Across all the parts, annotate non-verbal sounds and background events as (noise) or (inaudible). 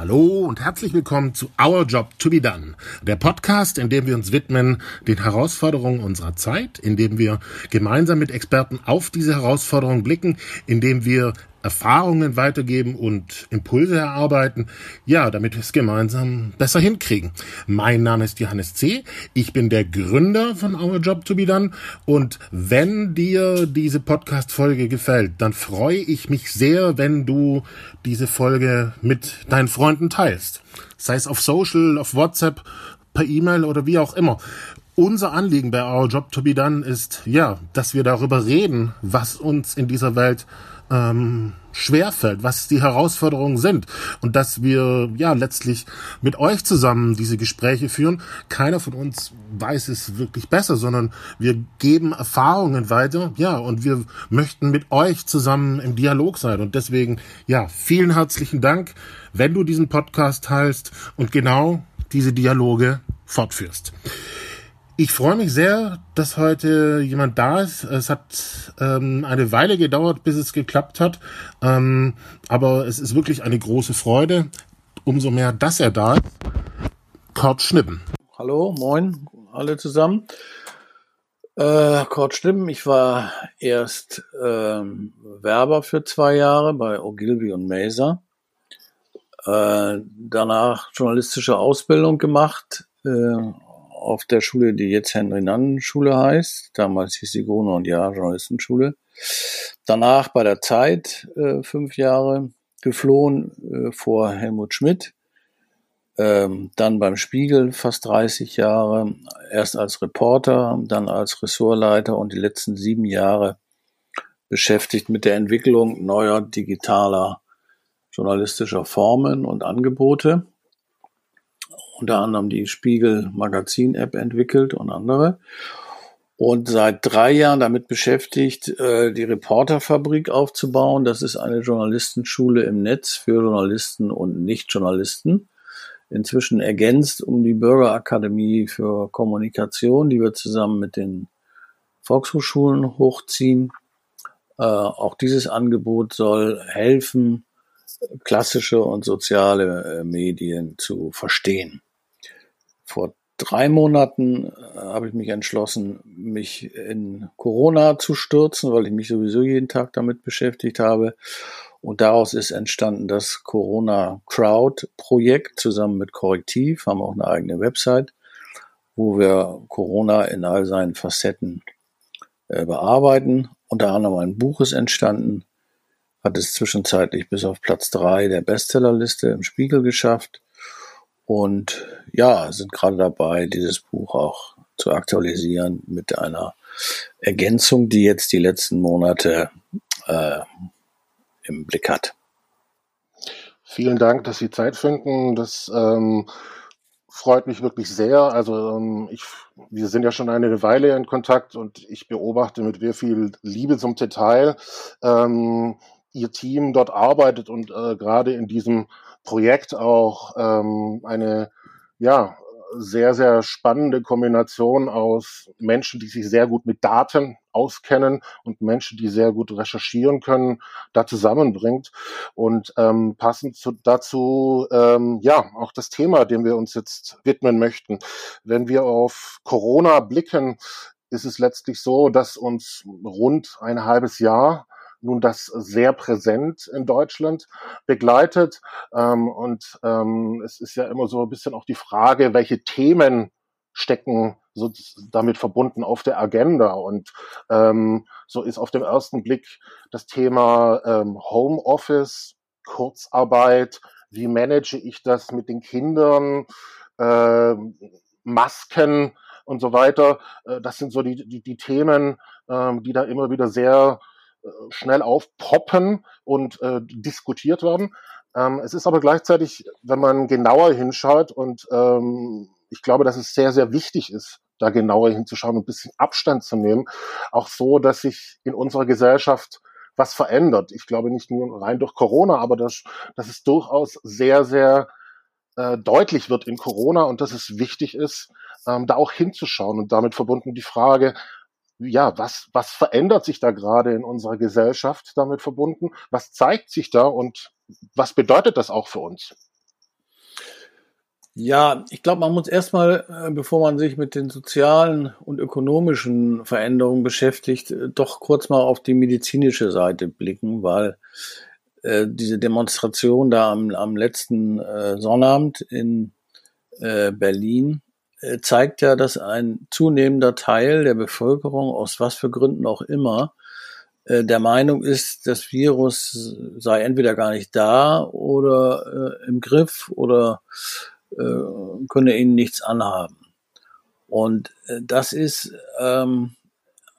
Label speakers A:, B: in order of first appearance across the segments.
A: Hallo und herzlich willkommen zu Our Job to be Done, der Podcast, in dem wir uns widmen den Herausforderungen unserer Zeit, in dem wir gemeinsam mit Experten auf diese Herausforderungen blicken, in dem wir Erfahrungen weitergeben und Impulse erarbeiten, ja, damit wir es gemeinsam besser hinkriegen. Mein Name ist Johannes C. Ich bin der Gründer von Our Job to be Done und wenn dir diese Podcast-Folge gefällt, dann freue ich mich sehr, wenn du diese Folge mit deinen Freunden teilst. Sei es auf Social, auf WhatsApp, per E-Mail oder wie auch immer. Unser Anliegen bei Our Job to be Done ist, ja, dass wir darüber reden, was uns in dieser Welt ähm, schwerfällt, was die Herausforderungen sind und dass wir ja letztlich mit euch zusammen diese Gespräche führen. Keiner von uns weiß es wirklich besser, sondern wir geben Erfahrungen weiter, ja, und wir möchten mit euch zusammen im Dialog sein und deswegen ja, vielen herzlichen Dank, wenn du diesen Podcast teilst und genau diese Dialoge fortführst. Ich freue mich sehr, dass heute jemand da ist. Es hat ähm, eine Weile gedauert, bis es geklappt hat. Ähm, aber es ist wirklich eine große Freude. Umso mehr, dass er da ist. Kurt Schnippen.
B: Hallo, moin, alle zusammen. Äh, Kurt Schnippen, ich war erst ähm, Werber für zwei Jahre bei Ogilvy und Maser. Äh, danach journalistische Ausbildung gemacht, äh, auf der Schule, die jetzt Henry-Nannen-Schule heißt. Damals hieß sie Gruner und Jahr Journalistenschule. Danach bei der Zeit äh, fünf Jahre geflohen äh, vor Helmut Schmidt. Ähm, dann beim Spiegel fast 30 Jahre, erst als Reporter, dann als Ressortleiter und die letzten sieben Jahre beschäftigt mit der Entwicklung neuer digitaler journalistischer Formen und Angebote unter anderem die Spiegel Magazin App entwickelt und andere. Und seit drei Jahren damit beschäftigt, äh, die Reporterfabrik aufzubauen. Das ist eine Journalistenschule im Netz für Journalisten und Nicht-Journalisten. Inzwischen ergänzt um die Bürgerakademie für Kommunikation, die wir zusammen mit den Volkshochschulen hochziehen. Äh, auch dieses Angebot soll helfen, klassische und soziale äh, Medien zu verstehen vor drei Monaten äh, habe ich mich entschlossen, mich in Corona zu stürzen, weil ich mich sowieso jeden Tag damit beschäftigt habe. Und daraus ist entstanden das Corona Crowd Projekt zusammen mit Korrektiv, haben auch eine eigene Website, wo wir Corona in all seinen Facetten äh, bearbeiten. Unter anderem ein Buch ist entstanden, hat es zwischenzeitlich bis auf Platz drei der Bestsellerliste im Spiegel geschafft und ja, sind gerade dabei, dieses Buch auch zu aktualisieren mit einer Ergänzung, die jetzt die letzten Monate äh, im Blick hat.
A: Vielen Dank, dass Sie Zeit finden. Das ähm, freut mich wirklich sehr. Also ähm, ich, wir sind ja schon eine Weile in Kontakt und ich beobachte mit sehr viel Liebe zum Detail ähm, Ihr Team dort arbeitet und äh, gerade in diesem Projekt auch ähm, eine ja sehr, sehr spannende Kombination aus Menschen, die sich sehr gut mit Daten auskennen und Menschen, die sehr gut recherchieren können, da zusammenbringt. Und ähm, passend zu, dazu, ähm, ja, auch das Thema, dem wir uns jetzt widmen möchten. Wenn wir auf Corona blicken, ist es letztlich so, dass uns rund ein halbes Jahr nun das sehr präsent in Deutschland begleitet. Ähm, und ähm, es ist ja immer so ein bisschen auch die Frage, welche Themen stecken so damit verbunden auf der Agenda. Und ähm, so ist auf den ersten Blick das Thema ähm, Homeoffice, Kurzarbeit, wie manage ich das mit den Kindern, äh, Masken und so weiter. Äh, das sind so die, die, die Themen, ähm, die da immer wieder sehr schnell aufpoppen und äh, diskutiert werden. Ähm, es ist aber gleichzeitig, wenn man genauer hinschaut und ähm, ich glaube, dass es sehr, sehr wichtig ist, da genauer hinzuschauen und ein bisschen Abstand zu nehmen, auch so, dass sich in unserer Gesellschaft was verändert. Ich glaube nicht nur rein durch Corona, aber dass, dass es durchaus sehr, sehr äh, deutlich wird in Corona und dass es wichtig ist, ähm, da auch hinzuschauen und damit verbunden die Frage, ja, was, was verändert sich da gerade in unserer Gesellschaft damit verbunden? Was zeigt sich da und was bedeutet das auch für uns?
B: Ja, ich glaube, man muss erstmal, äh, bevor man sich mit den sozialen und ökonomischen Veränderungen beschäftigt, äh, doch kurz mal auf die medizinische Seite blicken, weil äh, diese Demonstration da am, am letzten äh, Sonnabend in äh, Berlin zeigt ja, dass ein zunehmender Teil der Bevölkerung, aus was für Gründen auch immer, äh, der Meinung ist, das Virus sei entweder gar nicht da oder äh, im Griff oder äh, könne ihnen nichts anhaben. Und äh, das ist ähm,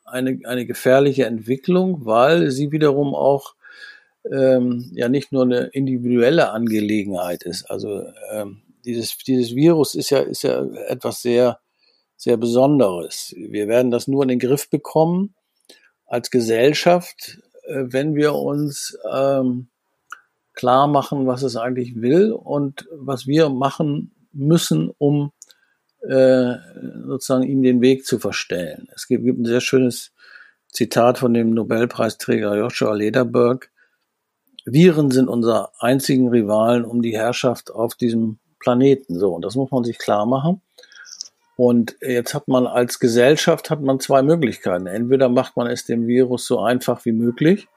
B: eine, eine gefährliche Entwicklung, weil sie wiederum auch ähm, ja nicht nur eine individuelle Angelegenheit ist. Also ähm, dieses, dieses Virus ist ja, ist ja etwas sehr, sehr Besonderes. Wir werden das nur in den Griff bekommen als Gesellschaft, äh, wenn wir uns ähm, klar machen, was es eigentlich will und was wir machen müssen, um äh, sozusagen ihm den Weg zu verstellen. Es gibt, gibt ein sehr schönes Zitat von dem Nobelpreisträger Joshua Lederberg. Viren sind unser einzigen Rivalen um die Herrschaft auf diesem Planeten. So, und das muss man sich klar machen. Und jetzt hat man als Gesellschaft hat man zwei Möglichkeiten. Entweder macht man es dem Virus so einfach wie möglich.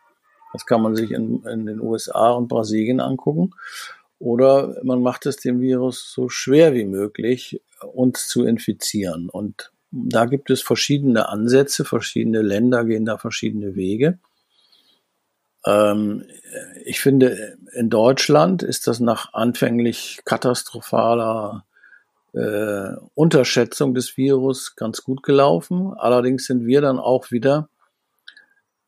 B: Das kann man sich in, in den USA und Brasilien angucken. Oder man macht es dem Virus so schwer wie möglich, uns zu infizieren. Und da gibt es verschiedene Ansätze, verschiedene Länder gehen da verschiedene Wege. Ähm, ich finde, in Deutschland ist das nach anfänglich katastrophaler äh, Unterschätzung des Virus ganz gut gelaufen. Allerdings sind wir dann auch wieder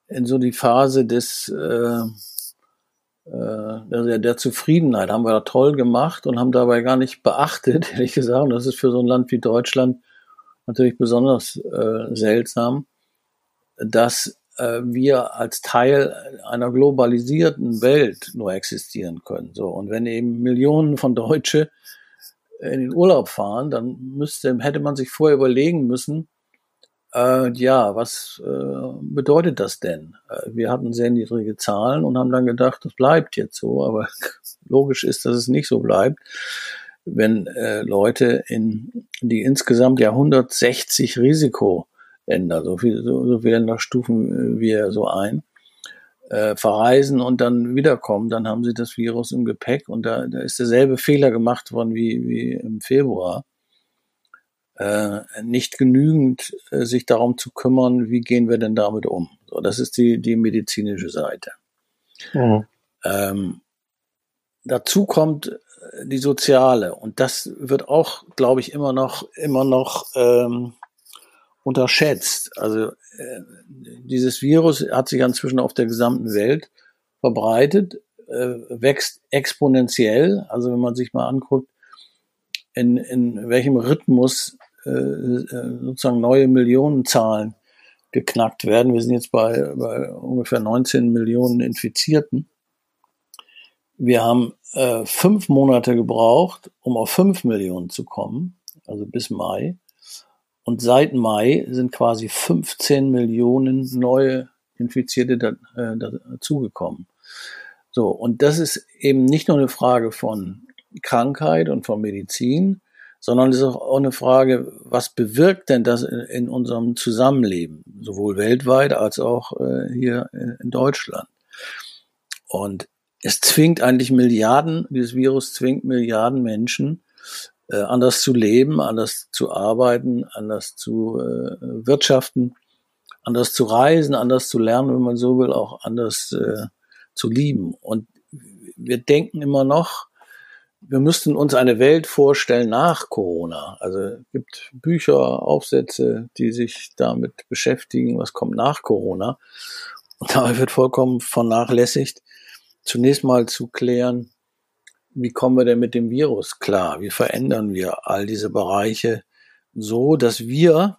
B: in so die Phase des äh, äh, der, der Zufriedenheit haben wir da toll gemacht und haben dabei gar nicht beachtet, (laughs) ehrlich gesagt. Und das ist für so ein Land wie Deutschland natürlich besonders äh, seltsam, dass wir als Teil einer globalisierten Welt nur existieren können. So und wenn eben Millionen von Deutsche in den Urlaub fahren, dann müsste hätte man sich vorher überlegen müssen, äh, ja, was äh, bedeutet das denn? Äh, wir hatten sehr niedrige Zahlen und haben dann gedacht, das bleibt jetzt so, aber (laughs) logisch ist, dass es nicht so bleibt wenn äh, Leute in die insgesamt ja 160 Risiko Länder, so, viel, so, so viele Länder stufen wir so ein, äh, verreisen und dann wiederkommen, dann haben sie das Virus im Gepäck und da, da ist derselbe Fehler gemacht worden wie, wie im Februar. Äh, nicht genügend äh, sich darum zu kümmern, wie gehen wir denn damit um. So, das ist die, die medizinische Seite. Mhm. Ähm, dazu kommt äh, die soziale und das wird auch, glaube ich, immer noch immer noch ähm, unterschätzt. Also äh, dieses Virus hat sich inzwischen auf der gesamten Welt verbreitet, äh, wächst exponentiell. Also wenn man sich mal anguckt, in, in welchem Rhythmus äh, sozusagen neue Millionenzahlen geknackt werden. Wir sind jetzt bei, bei ungefähr 19 Millionen Infizierten. Wir haben äh, fünf Monate gebraucht, um auf fünf Millionen zu kommen, also bis Mai. Und seit Mai sind quasi 15 Millionen neue Infizierte da, äh, dazugekommen. So, und das ist eben nicht nur eine Frage von Krankheit und von Medizin, sondern es ist auch eine Frage, was bewirkt denn das in, in unserem Zusammenleben, sowohl weltweit als auch äh, hier in Deutschland. Und es zwingt eigentlich Milliarden, dieses Virus zwingt Milliarden Menschen äh, anders zu leben, anders zu arbeiten, anders zu äh, wirtschaften, anders zu reisen, anders zu lernen, wenn man so will, auch anders äh, zu lieben. Und wir denken immer noch, wir müssten uns eine Welt vorstellen nach Corona. Also es gibt Bücher, Aufsätze, die sich damit beschäftigen, was kommt nach Corona. Und dabei wird vollkommen vernachlässigt, zunächst mal zu klären, wie kommen wir denn mit dem Virus klar? Wie verändern wir all diese Bereiche so, dass wir,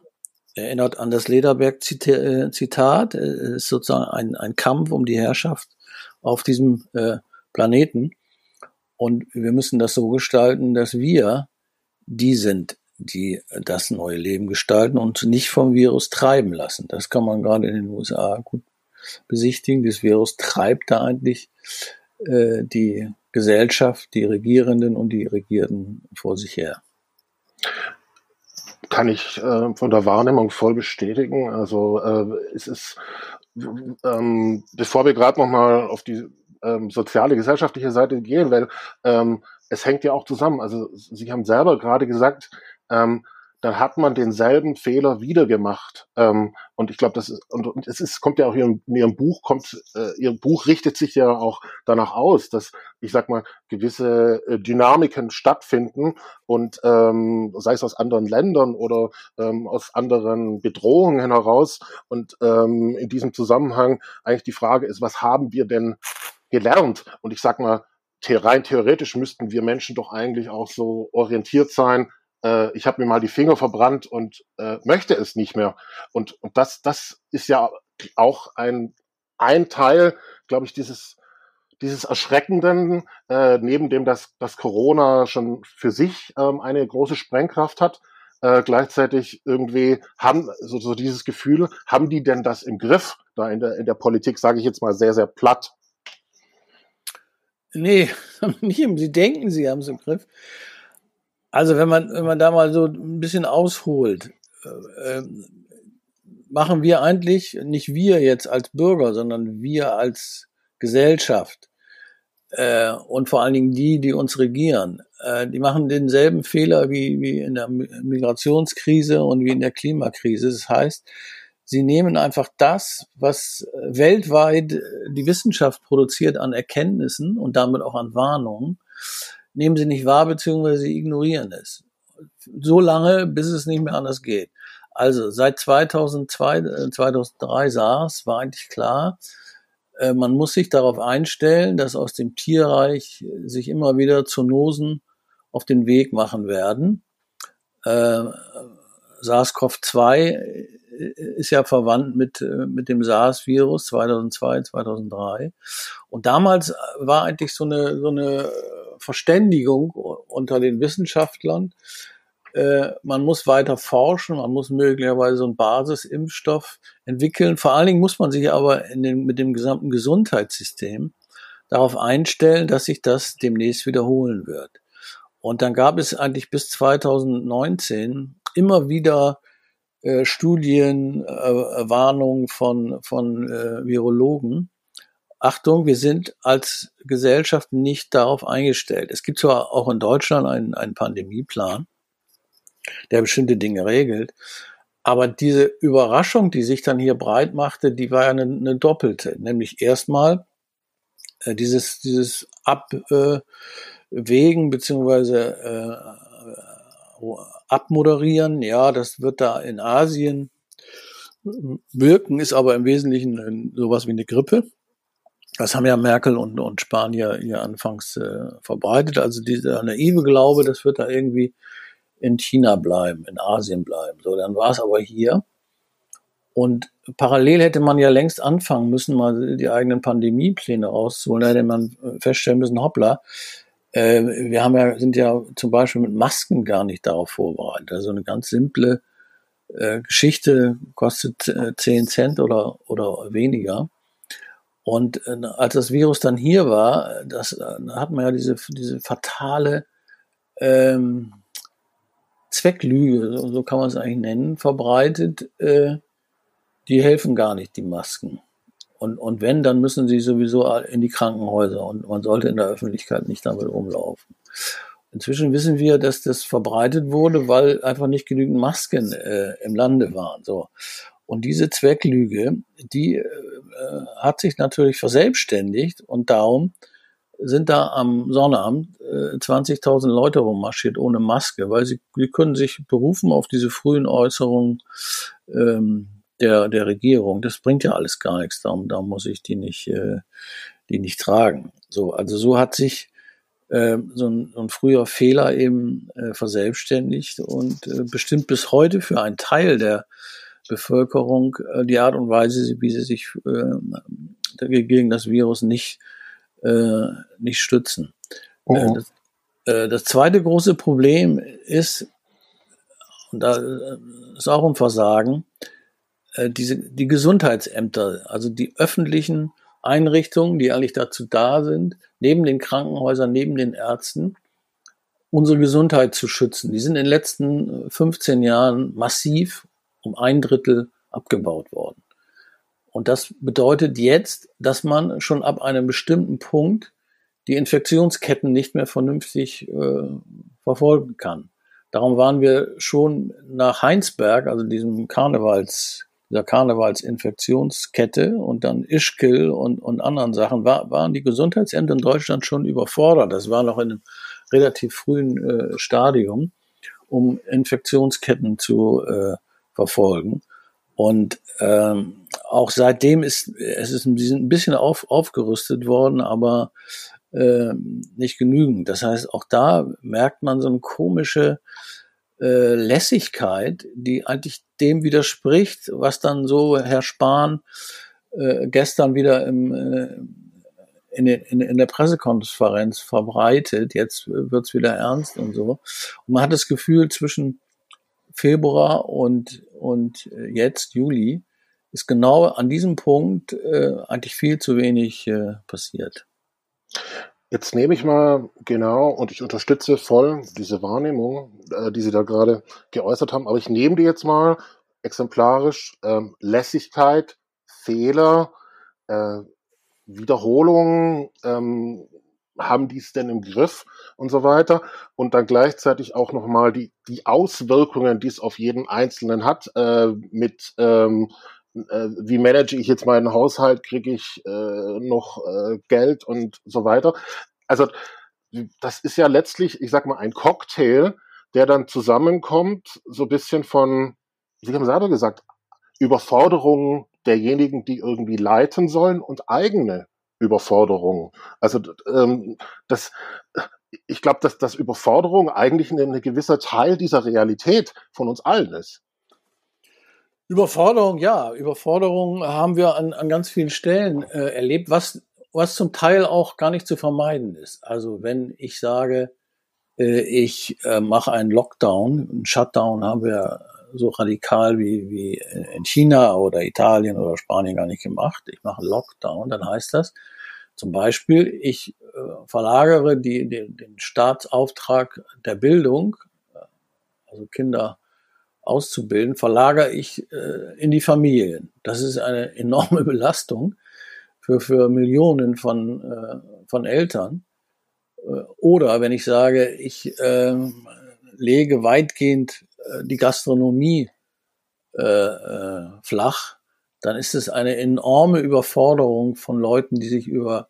B: erinnert an das Lederberg-Zitat, äh, ist sozusagen ein, ein Kampf um die Herrschaft auf diesem äh, Planeten. Und wir müssen das so gestalten, dass wir die sind, die das neue Leben gestalten und nicht vom Virus treiben lassen. Das kann man gerade in den USA gut besichtigen. Das Virus treibt da eigentlich äh, die Gesellschaft, die Regierenden und die Regierten vor sich her.
A: Kann ich äh, von der Wahrnehmung voll bestätigen. Also äh, es ist, ähm, bevor wir gerade nochmal auf die ähm, soziale, gesellschaftliche Seite gehen, weil ähm, es hängt ja auch zusammen. Also Sie haben selber gerade gesagt, ähm, dann hat man denselben Fehler wieder gemacht. Ähm, und ich glaube, das ist, und, und, es ist, kommt ja auch in, in Ihrem Buch, kommt, äh, Ihr Buch richtet sich ja auch danach aus, dass, ich sag mal, gewisse äh, Dynamiken stattfinden und ähm, sei es aus anderen Ländern oder ähm, aus anderen Bedrohungen heraus. Und ähm, in diesem Zusammenhang eigentlich die Frage ist, was haben wir denn gelernt? Und ich sag mal, rein theoretisch müssten wir Menschen doch eigentlich auch so orientiert sein, äh, ich habe mir mal die Finger verbrannt und äh, möchte es nicht mehr. Und, und das, das ist ja auch ein, ein Teil, glaube ich, dieses, dieses Erschreckenden, äh, neben dem, dass, dass Corona schon für sich ähm, eine große Sprengkraft hat, äh, gleichzeitig irgendwie haben so, so dieses Gefühl, haben die denn das im Griff? Da in der, in der Politik sage ich jetzt mal sehr, sehr platt.
B: Nee, (laughs) nicht, sie denken, sie haben es im Griff. Also wenn man, wenn man da mal so ein bisschen ausholt, äh, machen wir eigentlich, nicht wir jetzt als Bürger, sondern wir als Gesellschaft äh, und vor allen Dingen die, die uns regieren, äh, die machen denselben Fehler wie, wie in der Migrationskrise und wie in der Klimakrise. Das heißt, sie nehmen einfach das, was weltweit die Wissenschaft produziert an Erkenntnissen und damit auch an Warnungen, nehmen sie nicht wahr, beziehungsweise sie ignorieren es. So lange, bis es nicht mehr anders geht. Also seit 2002, 2003 äh, SARS war eigentlich klar, äh, man muss sich darauf einstellen, dass aus dem Tierreich sich immer wieder Zoonosen auf den Weg machen werden. Äh, SARS-CoV-2 ist ja verwandt mit, mit dem SARS-Virus 2002, 2003. Und damals war eigentlich so eine, so eine Verständigung unter den Wissenschaftlern. Äh, man muss weiter forschen, man muss möglicherweise einen Basisimpfstoff entwickeln. Vor allen Dingen muss man sich aber den, mit dem gesamten Gesundheitssystem darauf einstellen, dass sich das demnächst wiederholen wird. Und dann gab es eigentlich bis 2019 immer wieder äh, Studien, äh, Warnungen von, von äh, Virologen, Achtung, wir sind als Gesellschaft nicht darauf eingestellt. Es gibt zwar auch in Deutschland einen, einen Pandemieplan, der bestimmte Dinge regelt, aber diese Überraschung, die sich dann hier breit machte, die war ja eine, eine doppelte. Nämlich erstmal äh, dieses, dieses Abwägen äh, beziehungsweise abmoderieren. Ja, das wird da in Asien wirken, ist aber im Wesentlichen sowas wie eine Grippe. Das haben ja Merkel und, und Spanier hier anfangs äh, verbreitet. Also dieser naive Glaube, das wird da irgendwie in China bleiben, in Asien bleiben. So, dann war es aber hier. Und parallel hätte man ja längst anfangen müssen, mal die eigenen Pandemiepläne rauszuholen. Hätte man feststellen müssen, hoppla, äh, wir haben ja, sind ja zum Beispiel mit Masken gar nicht darauf vorbereitet. Also eine ganz simple äh, Geschichte kostet äh, 10 Cent oder, oder weniger. Und äh, als das Virus dann hier war, das äh, hat man ja diese, diese fatale ähm, Zwecklüge, so, so kann man es eigentlich nennen, verbreitet. Äh, die helfen gar nicht, die Masken. Und, und wenn, dann müssen sie sowieso in die Krankenhäuser und man sollte in der Öffentlichkeit nicht damit rumlaufen. Inzwischen wissen wir, dass das verbreitet wurde, weil einfach nicht genügend Masken äh, im Lande waren. So. Und diese Zwecklüge, die äh, hat sich natürlich verselbstständigt und darum sind da am Sonnabend äh, 20.000 Leute rummarschiert ohne Maske, weil sie, sie können sich berufen auf diese frühen Äußerungen ähm, der, der Regierung. Das bringt ja alles gar nichts, darum, darum muss ich die nicht, äh, die nicht tragen. So, also so hat sich äh, so, ein, so ein früher Fehler eben äh, verselbstständigt und äh, bestimmt bis heute für einen Teil der Bevölkerung äh, die Art und Weise, wie sie sich äh, gegen das Virus nicht, äh, nicht stützen. Oh. Äh, das, äh, das zweite große Problem ist, und da äh, ist auch ein Versagen, diese, die Gesundheitsämter, also die öffentlichen Einrichtungen, die eigentlich dazu da sind, neben den Krankenhäusern, neben den Ärzten, unsere Gesundheit zu schützen. Die sind in den letzten 15 Jahren massiv um ein Drittel abgebaut worden. Und das bedeutet jetzt, dass man schon ab einem bestimmten Punkt die Infektionsketten nicht mehr vernünftig äh, verfolgen kann. Darum waren wir schon nach Heinsberg, also diesem Karnevals, dieser Karnevalsinfektionskette und dann Ischgl und, und anderen Sachen, war, waren die Gesundheitsämter in Deutschland schon überfordert. Das war noch in einem relativ frühen äh, Stadium, um Infektionsketten zu äh, verfolgen. Und ähm, auch seitdem ist es ist ein bisschen auf, aufgerüstet worden, aber äh, nicht genügend. Das heißt, auch da merkt man so eine komische äh, Lässigkeit, die eigentlich dem widerspricht, was dann so Herr Spahn äh, gestern wieder im, äh, in, in, in der Pressekonferenz verbreitet. Jetzt wird's wieder ernst und so. Und man hat das Gefühl, zwischen Februar und, und jetzt, Juli, ist genau an diesem Punkt äh, eigentlich viel zu wenig äh, passiert.
A: Jetzt nehme ich mal genau und ich unterstütze voll diese Wahrnehmung, äh, die Sie da gerade geäußert haben, aber ich nehme die jetzt mal exemplarisch ähm, Lässigkeit, Fehler, äh, Wiederholungen, ähm, haben die es denn im Griff und so weiter? Und dann gleichzeitig auch nochmal die, die Auswirkungen, die es auf jeden Einzelnen hat, äh, mit ähm, äh, wie manage ich jetzt meinen Haushalt, kriege ich äh, noch äh, Geld und so weiter. Also das ist ja letztlich, ich sag mal, ein Cocktail, der dann zusammenkommt, so ein bisschen von, Sie haben selber gesagt, Überforderungen derjenigen, die irgendwie leiten sollen und eigene Überforderungen. Also ähm, das, ich glaube, dass, dass Überforderung eigentlich ein, ein gewisser Teil dieser Realität von uns allen ist.
B: Überforderung, ja. Überforderung haben wir an, an ganz vielen Stellen äh, erlebt, was, was zum Teil auch gar nicht zu vermeiden ist. Also wenn ich sage, äh, ich äh, mache einen Lockdown, einen Shutdown haben wir so radikal wie, wie in China oder Italien oder Spanien gar nicht gemacht. Ich mache einen Lockdown, dann heißt das zum Beispiel, ich äh, verlagere die, die, den Staatsauftrag der Bildung, äh, also Kinder auszubilden, verlagere ich äh, in die Familien. Das ist eine (laughs) enorme Belastung für, für Millionen von, äh, von Eltern. Äh, oder wenn ich sage, ich äh, lege weitgehend äh, die Gastronomie äh, flach, dann ist es eine enorme Überforderung von Leuten, die sich über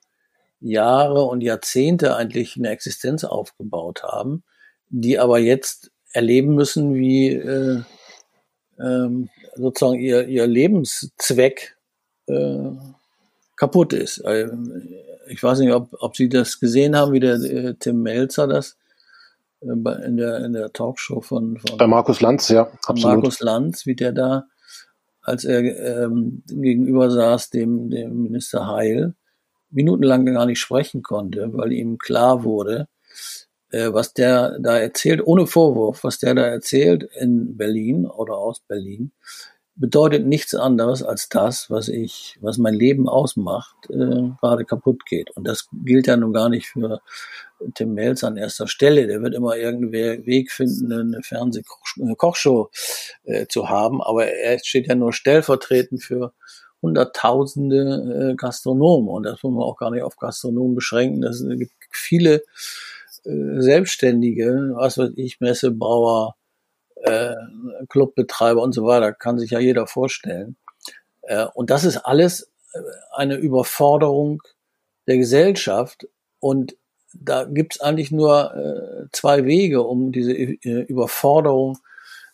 B: Jahre und Jahrzehnte eigentlich eine Existenz aufgebaut haben, die aber jetzt erleben müssen, wie äh, ähm, sozusagen ihr, ihr Lebenszweck äh, kaputt ist. Äh, ich weiß nicht, ob, ob Sie das gesehen haben, wie der äh, Tim Melzer das äh, in, der, in der Talkshow von, von
A: Bei Markus Lanz, ja,
B: absolut. Markus Lanz, wie der da, als er ähm, gegenüber saß, dem, dem Minister Heil, minutenlang gar nicht sprechen konnte, weil ihm klar wurde, äh, was der da erzählt, ohne Vorwurf, was der da erzählt in Berlin oder aus Berlin, bedeutet nichts anderes als das, was ich, was mein Leben ausmacht, äh, gerade kaputt geht. Und das gilt ja nun gar nicht für Tim Melz an erster Stelle. Der wird immer irgendeinen Weg finden, eine Fernsehkochshow äh, zu haben. Aber er steht ja nur stellvertretend für Hunderttausende äh, Gastronomen. Und das muss man auch gar nicht auf Gastronomen beschränken. Das gibt viele äh, Selbstständige, was weiß ich, Messebauer, äh, Clubbetreiber und so weiter, kann sich ja jeder vorstellen. Äh, und das ist alles äh, eine Überforderung der Gesellschaft und da gibt's eigentlich nur äh, zwei Wege, um diese äh, Überforderung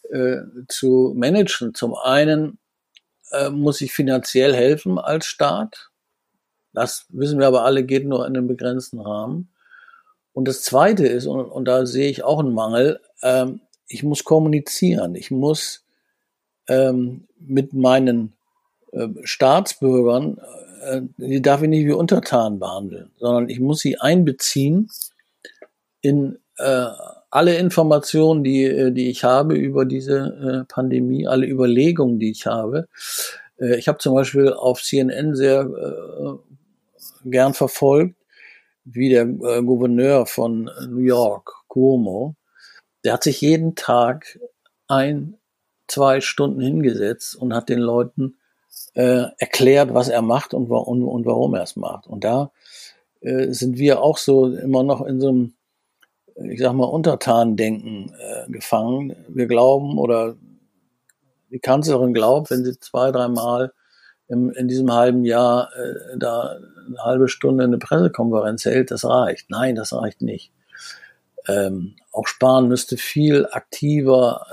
B: äh, zu managen. Zum einen äh, muss ich finanziell helfen als Staat. Das wissen wir aber alle, geht nur in einem begrenzten Rahmen. Und das Zweite ist, und, und da sehe ich auch einen Mangel, ähm, ich muss kommunizieren. Ich muss ähm, mit meinen äh, Staatsbürgern, äh, die darf ich nicht wie Untertan behandeln, sondern ich muss sie einbeziehen in äh, alle Informationen, die, äh, die ich habe über diese äh, Pandemie, alle Überlegungen, die ich habe. Äh, ich habe zum Beispiel auf CNN sehr gern verfolgt, wie der äh, Gouverneur von New York, Cuomo, der hat sich jeden Tag ein, zwei Stunden hingesetzt und hat den Leuten äh, erklärt, was er macht und, und, und warum er es macht. Und da äh, sind wir auch so immer noch in so einem, ich sag mal, Untertanendenken äh, gefangen. Wir glauben oder die Kanzlerin glaubt, wenn sie zwei, dreimal im, in diesem halben Jahr äh, da eine halbe Stunde eine Pressekonferenz hält, das reicht. Nein, das reicht nicht. Ähm, auch Spahn müsste viel aktiver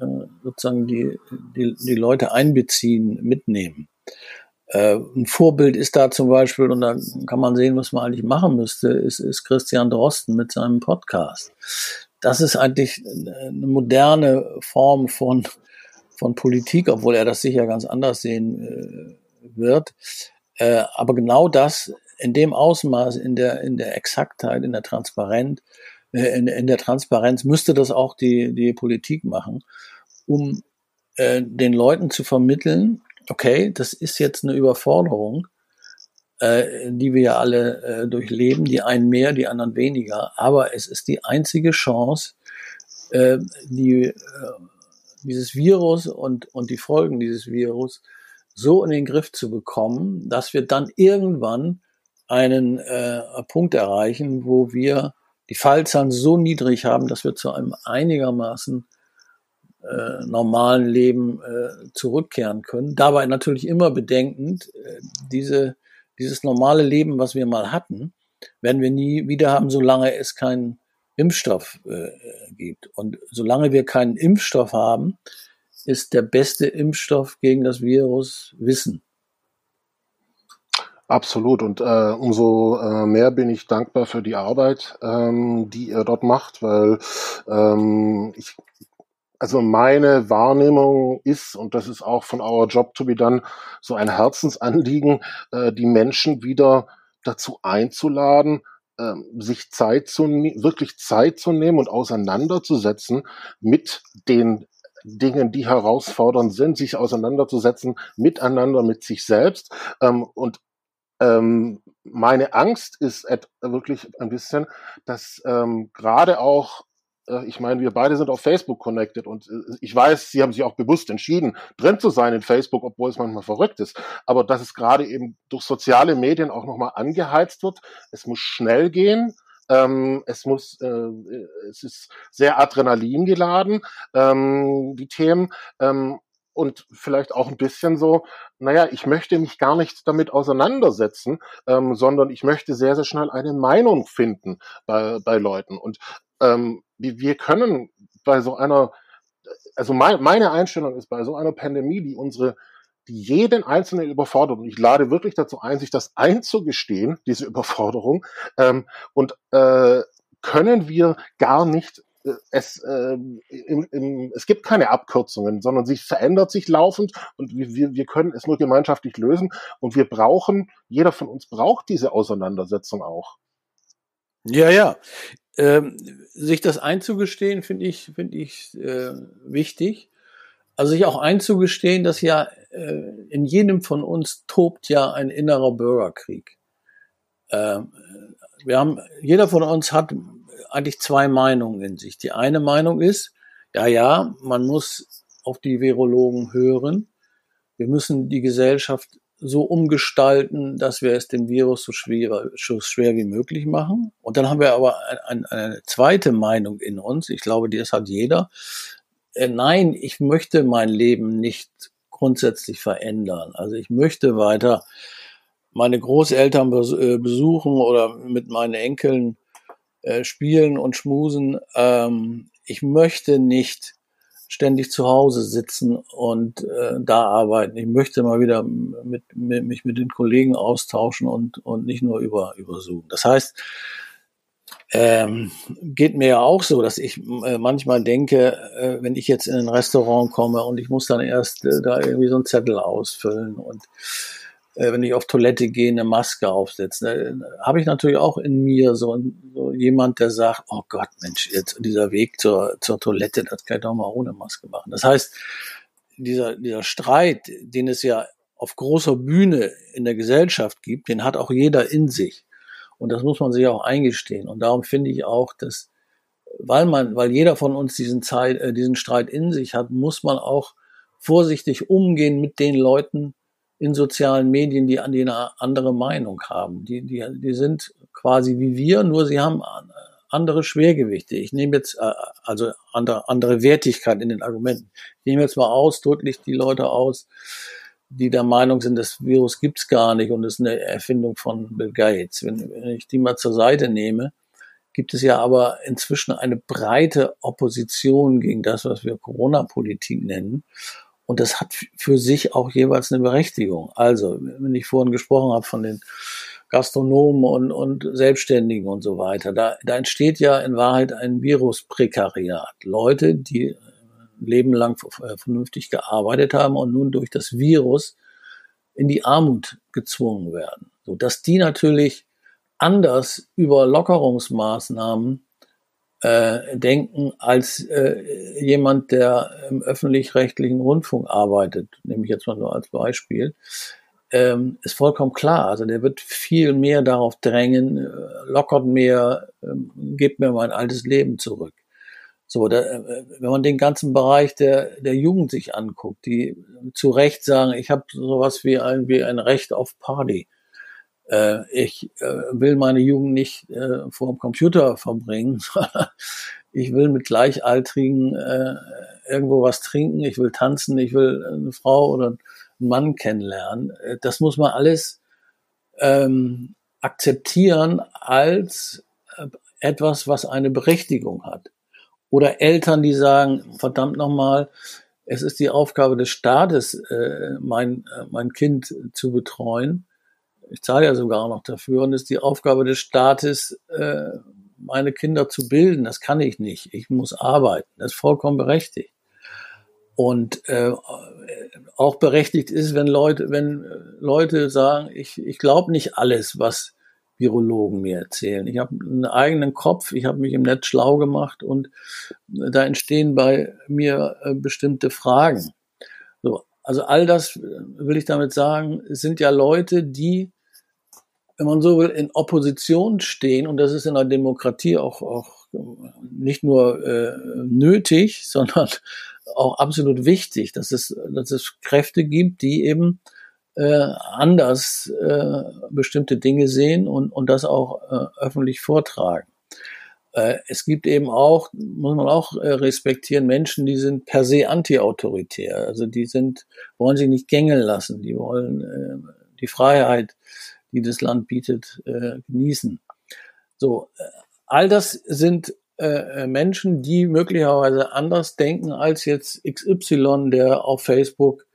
B: äh, sozusagen die, die, die Leute einbeziehen, mitnehmen. Äh, ein Vorbild ist da zum Beispiel, und da kann man sehen, was man eigentlich machen müsste, ist, ist Christian Drosten mit seinem Podcast. Das ist eigentlich eine moderne Form von, von Politik, obwohl er das sicher ganz anders sehen äh, wird. Äh, aber genau das in dem Ausmaß, in der, in der Exaktheit, in der Transparenz, äh, in, in der Transparenz müsste das auch die, die Politik machen, um äh, den Leuten zu vermitteln, okay, das ist jetzt eine Überforderung, äh, die wir ja alle äh, durchleben, die einen mehr, die anderen weniger, aber es ist die einzige Chance, äh, die, äh, dieses Virus und, und die Folgen dieses Virus so in den Griff zu bekommen, dass wir dann irgendwann einen äh, Punkt erreichen, wo wir die Fallzahlen so niedrig haben, dass wir zu einem einigermaßen äh, normalen Leben äh, zurückkehren können. Dabei natürlich immer bedenkend, äh, diese, dieses normale Leben, was wir mal hatten, werden wir nie wieder haben, solange es keinen Impfstoff äh, gibt. Und solange wir keinen Impfstoff haben, ist der beste Impfstoff gegen das Virus Wissen.
A: Absolut. Und äh, umso äh, mehr bin ich dankbar für die Arbeit, ähm, die ihr dort macht, weil ähm, ich also meine Wahrnehmung ist, und das ist auch von Our Job to be Done so ein Herzensanliegen, äh, die Menschen wieder dazu einzuladen, sich Zeit zu wirklich Zeit zu nehmen und auseinanderzusetzen mit den Dingen, die herausfordernd sind, sich auseinanderzusetzen miteinander, mit sich selbst. Ähm, und ähm, meine Angst ist wirklich ein bisschen, dass ähm, gerade auch ich meine, wir beide sind auf Facebook connected und äh, ich weiß, Sie haben sich auch bewusst entschieden, drin zu sein in Facebook, obwohl es manchmal verrückt ist. Aber dass es gerade eben durch soziale Medien auch nochmal angeheizt wird, es muss schnell gehen. Ähm, es muss, äh, es ist sehr Adrenalin geladen, ähm, die Themen. Ähm, und vielleicht auch ein bisschen so, naja, ich möchte mich gar nicht damit auseinandersetzen, ähm, sondern ich möchte sehr, sehr schnell eine Meinung finden bei, bei Leuten. Und ähm, wir können bei so einer, also mein, meine Einstellung ist bei so einer Pandemie, die unsere, die jeden Einzelnen überfordert, und ich lade wirklich dazu ein, sich das einzugestehen, diese Überforderung, ähm, und äh, können wir gar nicht äh, es, äh, im, im, es gibt keine Abkürzungen, sondern sich verändert sich laufend und wir, wir können es nur gemeinschaftlich lösen und wir brauchen, jeder von uns braucht diese Auseinandersetzung auch.
B: Ja, ja ähm, sich das einzugestehen, finde ich, finde ich äh, wichtig. Also sich auch einzugestehen, dass ja äh, in jedem von uns tobt ja ein innerer Bürgerkrieg. Ähm, wir haben, jeder von uns hat eigentlich zwei Meinungen in sich. Die eine Meinung ist, ja, ja, man muss auf die Virologen hören. Wir müssen die Gesellschaft so umgestalten, dass wir es dem Virus so schwer, so schwer wie möglich machen. Und dann haben wir aber ein, eine zweite Meinung in uns. Ich glaube, das hat jeder. Äh, nein, ich möchte mein Leben nicht grundsätzlich verändern. Also ich möchte weiter meine Großeltern äh, besuchen oder mit meinen Enkeln äh, spielen und schmusen. Ähm, ich möchte nicht ständig zu Hause sitzen und äh, da arbeiten. Ich möchte mal wieder mit, mit, mich mit den Kollegen austauschen und, und nicht nur über, über Zoom. Das heißt, ähm, geht mir ja auch so, dass ich äh, manchmal denke, äh, wenn ich jetzt in ein Restaurant komme und ich muss dann erst äh, da irgendwie so einen Zettel ausfüllen und wenn ich auf Toilette gehe, eine Maske aufsetzen. Da habe ich natürlich auch in mir so, so, jemand, der sagt, oh Gott, Mensch, jetzt dieser Weg zur, zur Toilette, das kann ich doch mal ohne Maske machen. Das heißt, dieser, dieser Streit, den es ja auf großer Bühne in der Gesellschaft gibt, den hat auch jeder in sich. Und das muss man sich auch eingestehen. Und darum finde ich auch, dass, weil man, weil jeder von uns diesen Zeit, äh, diesen Streit in sich hat, muss man auch vorsichtig umgehen mit den Leuten in sozialen Medien, die die eine andere Meinung haben. Die, die, die sind quasi wie wir, nur sie haben andere Schwergewichte. Ich nehme jetzt äh, also andere, andere Wertigkeit in den Argumenten. Ich nehme jetzt mal ausdrücklich die Leute aus, die der Meinung sind, das Virus gibt's gar nicht und ist eine Erfindung von Bill Gates. Wenn, wenn ich die mal zur Seite nehme, gibt es ja aber inzwischen eine breite Opposition gegen das, was wir Corona-Politik nennen. Und das hat für sich auch jeweils eine Berechtigung. Also, wenn ich vorhin gesprochen habe von den Gastronomen und, und Selbstständigen und so weiter. Da, da entsteht ja in Wahrheit ein Virusprekariat. Leute, die Leben lang vernünftig gearbeitet haben und nun durch das Virus in die Armut gezwungen werden. So dass die natürlich anders über Lockerungsmaßnahmen äh, denken als äh, jemand, der im öffentlich-rechtlichen Rundfunk arbeitet, nehme ich jetzt mal nur als Beispiel ähm, ist vollkommen klar. Also der wird viel mehr darauf drängen, äh, lockert mehr, ähm, gibt mir mein altes Leben zurück. So, da, äh, wenn man den ganzen Bereich der, der Jugend sich anguckt, die zu Recht sagen, ich habe sowas wie ein, wie ein Recht auf Party. Äh, ich äh, will meine Jugend nicht äh, vor dem Computer verbringen, (laughs) ich will mit Gleichaltrigen äh, irgendwo was trinken, ich will tanzen, ich will eine Frau oder Mann kennenlernen. Äh, das muss man alles ähm, akzeptieren als äh, etwas, was eine Berechtigung hat. Oder Eltern, die sagen, verdammt nochmal, es ist die Aufgabe des Staates, äh, mein, mein Kind zu betreuen. Ich zahle ja sogar noch dafür und es ist die Aufgabe des Staates, äh, meine Kinder zu bilden. Das kann ich nicht. Ich muss arbeiten. Das ist vollkommen berechtigt. Und äh, auch berechtigt ist, wenn Leute, wenn Leute sagen, ich, ich glaube nicht alles, was Virologen mir erzählen. Ich habe einen eigenen Kopf, ich habe mich im Netz schlau gemacht und da entstehen bei mir äh, bestimmte Fragen. So, also all das will ich damit sagen, sind ja Leute, die, wenn man so will, in Opposition stehen und das ist in einer Demokratie auch, auch nicht nur äh, nötig, (laughs) sondern auch absolut wichtig, dass es, dass es Kräfte gibt, die eben äh, anders äh, bestimmte Dinge sehen und, und das auch äh, öffentlich vortragen. Äh, es gibt eben auch, muss man auch äh, respektieren, Menschen, die sind per se anti-autoritär. Also die sind, wollen sich nicht gängeln lassen, die wollen äh, die Freiheit, die das Land bietet, äh, genießen. So, äh, all das sind äh, Menschen, die möglicherweise anders denken als jetzt XY, der auf Facebook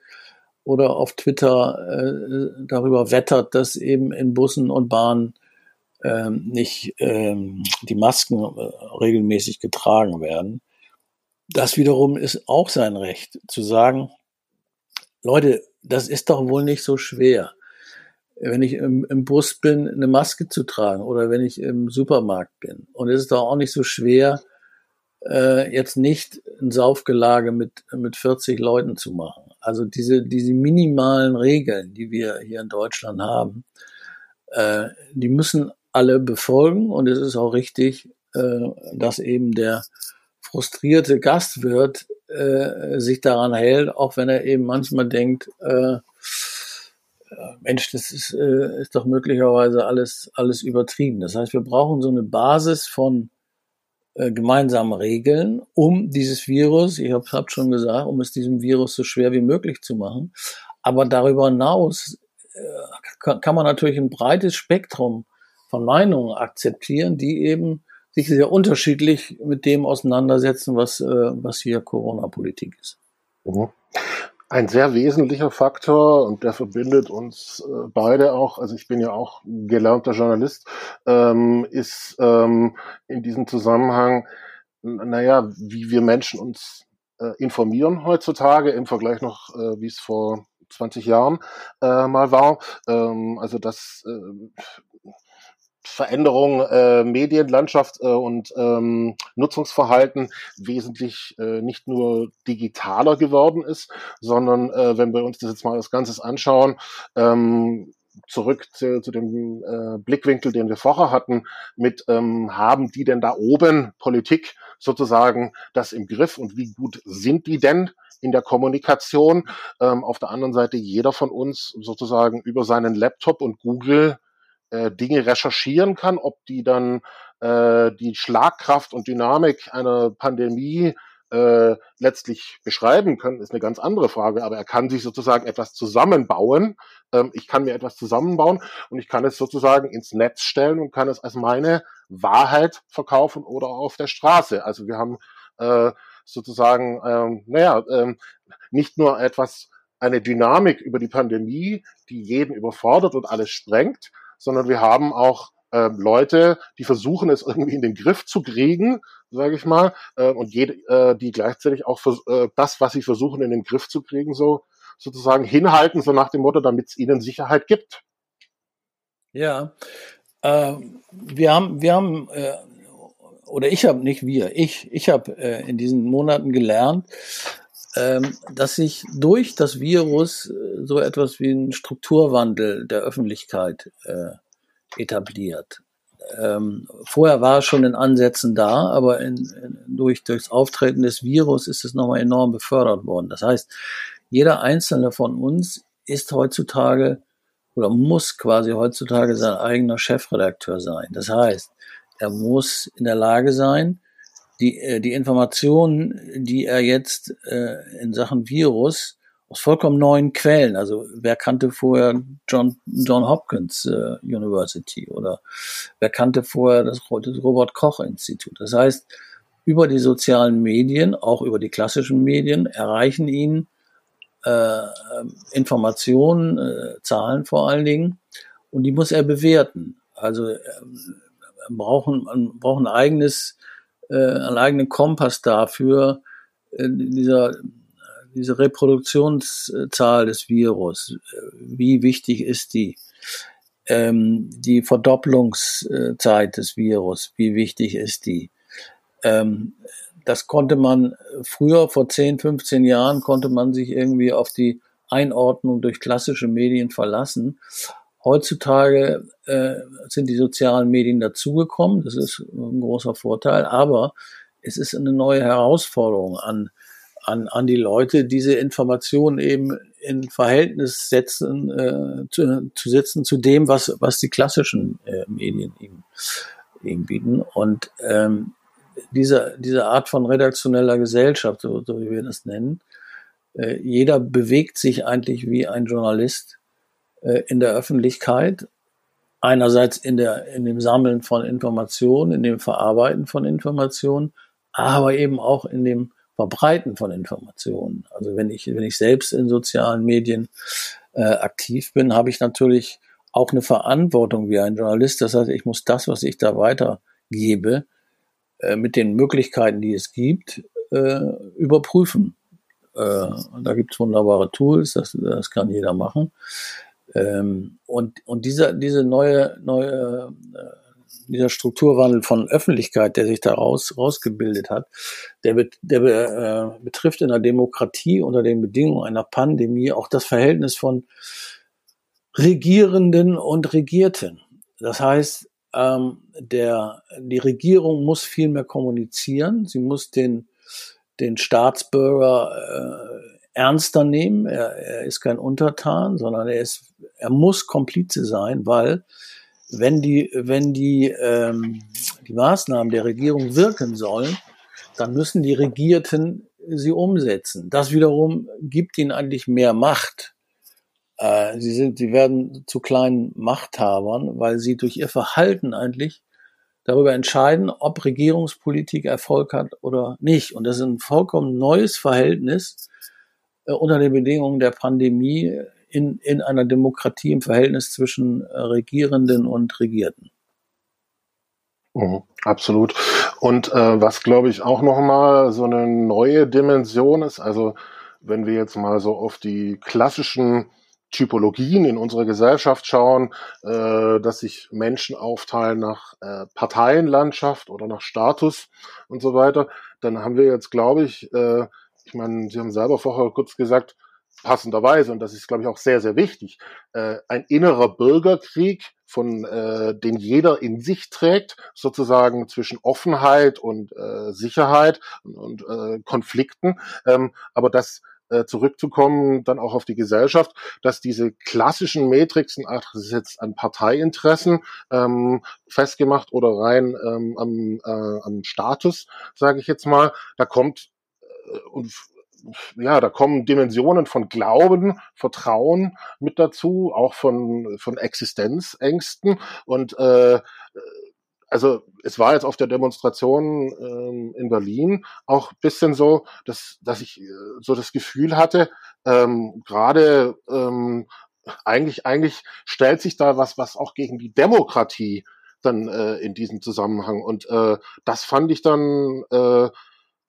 B: oder auf Twitter äh, darüber wettert, dass eben in Bussen und Bahnen ähm, nicht ähm, die Masken äh, regelmäßig getragen werden. Das wiederum ist auch sein Recht, zu sagen, Leute, das ist doch wohl nicht so schwer wenn ich im, im, Bus bin, eine Maske zu tragen oder wenn ich im Supermarkt bin. Und es ist doch auch nicht so schwer, äh, jetzt nicht ein Saufgelage mit, mit 40 Leuten zu machen. Also diese, diese minimalen Regeln, die wir hier in Deutschland haben, äh, die müssen alle befolgen und es ist auch richtig, äh, dass eben der frustrierte Gastwirt äh, sich daran hält, auch wenn er eben manchmal denkt, äh, Mensch, das ist, äh, ist doch möglicherweise alles, alles übertrieben. Das heißt, wir brauchen so eine Basis von äh, gemeinsamen Regeln, um dieses Virus, ich habe hab schon gesagt, um es diesem Virus so schwer wie möglich zu machen. Aber darüber hinaus äh, kann, kann man natürlich ein breites Spektrum von Meinungen akzeptieren, die eben sich sehr unterschiedlich mit dem auseinandersetzen, was, äh, was hier Corona-Politik ist.
A: Mhm. Ein sehr wesentlicher Faktor und der verbindet uns äh, beide auch, also ich bin ja auch gelernter Journalist, ähm, ist ähm, in diesem Zusammenhang, naja, wie wir Menschen uns äh, informieren heutzutage im Vergleich noch, äh, wie es vor 20 Jahren äh, mal war. Ähm, also das äh, Veränderung äh, Medienlandschaft äh, und ähm, Nutzungsverhalten wesentlich äh, nicht nur digitaler geworden ist, sondern äh, wenn wir uns das jetzt mal als Ganzes anschauen, ähm, zurück zu, zu dem äh, Blickwinkel, den wir vorher hatten, mit ähm, haben die denn da oben Politik sozusagen das im Griff und wie gut sind die denn in der Kommunikation? Ähm, auf der anderen Seite jeder von uns sozusagen über seinen Laptop und Google äh, Dinge recherchieren kann, ob die dann äh, die Schlagkraft und Dynamik einer Pandemie äh, letztlich beschreiben können, ist eine ganz andere Frage. Aber er kann sich sozusagen etwas zusammenbauen. Ähm, ich kann mir etwas zusammenbauen und ich kann es sozusagen ins Netz stellen und kann es als meine Wahrheit verkaufen oder auf der Straße. Also wir haben äh, sozusagen, ähm, naja, ähm, nicht nur etwas, eine Dynamik über die Pandemie, die jeden überfordert und alles sprengt, sondern wir haben auch äh, Leute, die versuchen es irgendwie in den Griff zu kriegen, sage ich mal, äh, und jede, äh, die gleichzeitig auch äh, das, was sie versuchen in den Griff zu kriegen, so sozusagen hinhalten, so nach dem Motto, damit es ihnen Sicherheit gibt.
B: Ja, äh, wir haben, wir haben, äh, oder ich habe nicht wir, ich, ich habe äh, in diesen Monaten gelernt, ähm, dass sich durch das Virus äh, so etwas wie ein Strukturwandel der Öffentlichkeit äh, etabliert. Ähm, vorher war es schon in Ansätzen da, aber in, durch das Auftreten des Virus ist es nochmal enorm befördert worden. Das heißt, jeder einzelne von uns ist heutzutage oder muss quasi heutzutage sein eigener Chefredakteur sein. Das heißt, er muss in der Lage sein, die, äh, die Informationen, die er jetzt äh, in Sachen Virus aus vollkommen neuen Quellen. Also wer kannte vorher John, John Hopkins äh, University oder wer kannte vorher das, das Robert Koch Institut. Das heißt, über die sozialen Medien, auch über die klassischen Medien, erreichen ihn äh, Informationen, äh, Zahlen vor allen Dingen, und die muss er bewerten. Also äh, brauchen, man braucht ein eigenes, äh, einen eigenen Kompass dafür, äh, dieser diese Reproduktionszahl des Virus, wie wichtig ist die? Ähm, die Verdopplungszeit des Virus, wie wichtig ist die? Ähm, das konnte man früher, vor 10, 15 Jahren, konnte man sich irgendwie auf die Einordnung durch klassische Medien verlassen. Heutzutage äh, sind die sozialen Medien dazugekommen. Das ist ein großer Vorteil. Aber es ist eine neue Herausforderung an an, an die Leute, diese Informationen eben in Verhältnis setzen, äh, zu, zu setzen zu dem, was, was die klassischen äh, Medien ihm, ihm bieten. Und ähm, diese, diese Art von redaktioneller Gesellschaft, so, so wie wir das nennen, äh, jeder bewegt sich eigentlich wie ein Journalist in der Öffentlichkeit. Einerseits in, der, in dem Sammeln von Informationen, in dem Verarbeiten von Informationen, aber eben auch in dem Verbreiten von Informationen. Also wenn ich, wenn ich selbst in sozialen Medien äh, aktiv bin, habe ich natürlich auch eine Verantwortung wie ein Journalist. Das heißt, ich muss das, was ich da weitergebe, äh, mit den Möglichkeiten, die es gibt, äh, überprüfen. Äh, da gibt es wunderbare Tools, das, das kann jeder machen. Ähm, und, und dieser, diese neue, neue äh, dieser Strukturwandel von Öffentlichkeit, der sich da raus, rausgebildet hat, der, der äh, betrifft in der Demokratie unter den Bedingungen einer Pandemie auch das Verhältnis von Regierenden und Regierten. Das heißt, ähm, der, die Regierung muss viel mehr kommunizieren. Sie muss den, den Staatsbürger äh, ernster nehmen. Er, er ist kein Untertan, sondern er ist, er muss Komplize sein, weil wenn die, wenn die, ähm, die Maßnahmen der Regierung wirken sollen, dann müssen die Regierten sie umsetzen. Das wiederum gibt ihnen eigentlich mehr Macht. Äh, sie sind, sie werden zu kleinen Machthabern, weil sie durch ihr Verhalten eigentlich darüber entscheiden, ob Regierungspolitik Erfolg hat oder nicht. Und das ist ein vollkommen neues Verhältnis unter den Bedingungen der Pandemie in, in einer Demokratie im Verhältnis zwischen äh, Regierenden und Regierten.
A: Mhm, absolut. Und äh, was, glaube ich, auch nochmal so eine neue Dimension ist, also wenn wir jetzt mal so auf die klassischen Typologien in unserer Gesellschaft schauen, äh, dass sich Menschen aufteilen nach äh, Parteienlandschaft oder nach Status und so weiter, dann haben wir jetzt, glaube ich, äh, ich meine, Sie haben selber vorher kurz gesagt, passenderweise, und das ist, glaube ich, auch sehr, sehr wichtig, äh, ein innerer Bürgerkrieg, von äh, den jeder in sich trägt, sozusagen zwischen Offenheit und äh, Sicherheit und, und äh, Konflikten. Ähm, aber das äh, zurückzukommen, dann auch auf die Gesellschaft, dass diese klassischen Metrixen, ach, das ist jetzt an Parteiinteressen ähm, festgemacht oder rein ähm, am, äh, am Status, sage ich jetzt mal, da kommt und ja, da kommen Dimensionen von Glauben, Vertrauen mit dazu, auch von, von Existenzängsten. Und äh, also es war jetzt auf der Demonstration ähm, in Berlin auch bisschen so, dass, dass ich äh, so das Gefühl hatte, ähm, gerade ähm, eigentlich, eigentlich stellt sich da was, was auch gegen die Demokratie dann äh, in diesem Zusammenhang. Und äh, das fand ich dann, äh,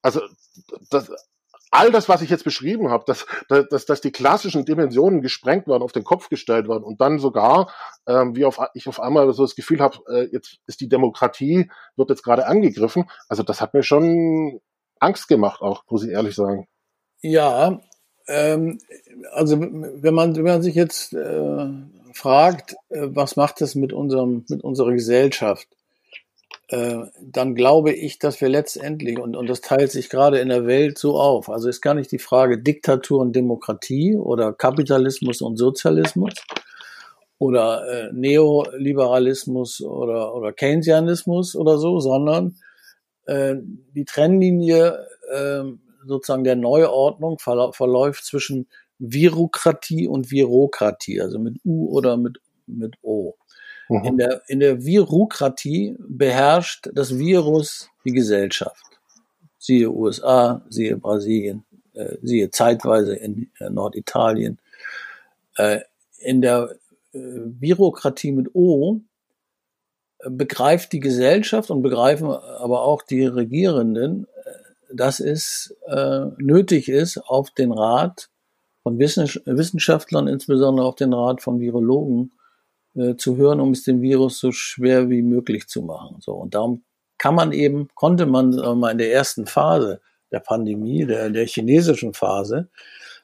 A: also das, all das, was ich jetzt beschrieben habe, dass, dass, dass die klassischen Dimensionen gesprengt werden, auf den Kopf gestellt werden und dann sogar, ähm, wie auf, ich auf einmal so das Gefühl habe, äh, jetzt ist die Demokratie, wird jetzt gerade angegriffen. Also das hat mir schon Angst gemacht, auch, muss ich ehrlich sagen.
B: Ja, ähm, also wenn man, wenn man sich jetzt äh, fragt, äh, was macht das mit unserem, mit unserer Gesellschaft? Äh, dann glaube ich, dass wir letztendlich, und, und das teilt sich gerade in der Welt so auf, also ist gar nicht die Frage Diktatur und Demokratie oder Kapitalismus und Sozialismus oder äh, Neoliberalismus oder, oder Keynesianismus oder so, sondern äh, die Trennlinie äh, sozusagen der Neuordnung verläuft zwischen Virokratie und Virokratie, also mit U oder mit, mit O. Mhm. In, der, in der Virokratie beherrscht das Virus die Gesellschaft. Siehe USA, siehe Brasilien, äh, siehe zeitweise in äh, Norditalien. Äh, in der äh, Virokratie mit O äh, begreift die Gesellschaft und begreifen aber auch die Regierenden, äh, dass es äh, nötig ist, auf den Rat von Wissenschaftlern, insbesondere auf den Rat von Virologen, äh, zu hören, um es dem Virus so schwer wie möglich zu machen. So und darum kann man eben, konnte man äh, mal in der ersten Phase der Pandemie, der, der chinesischen Phase,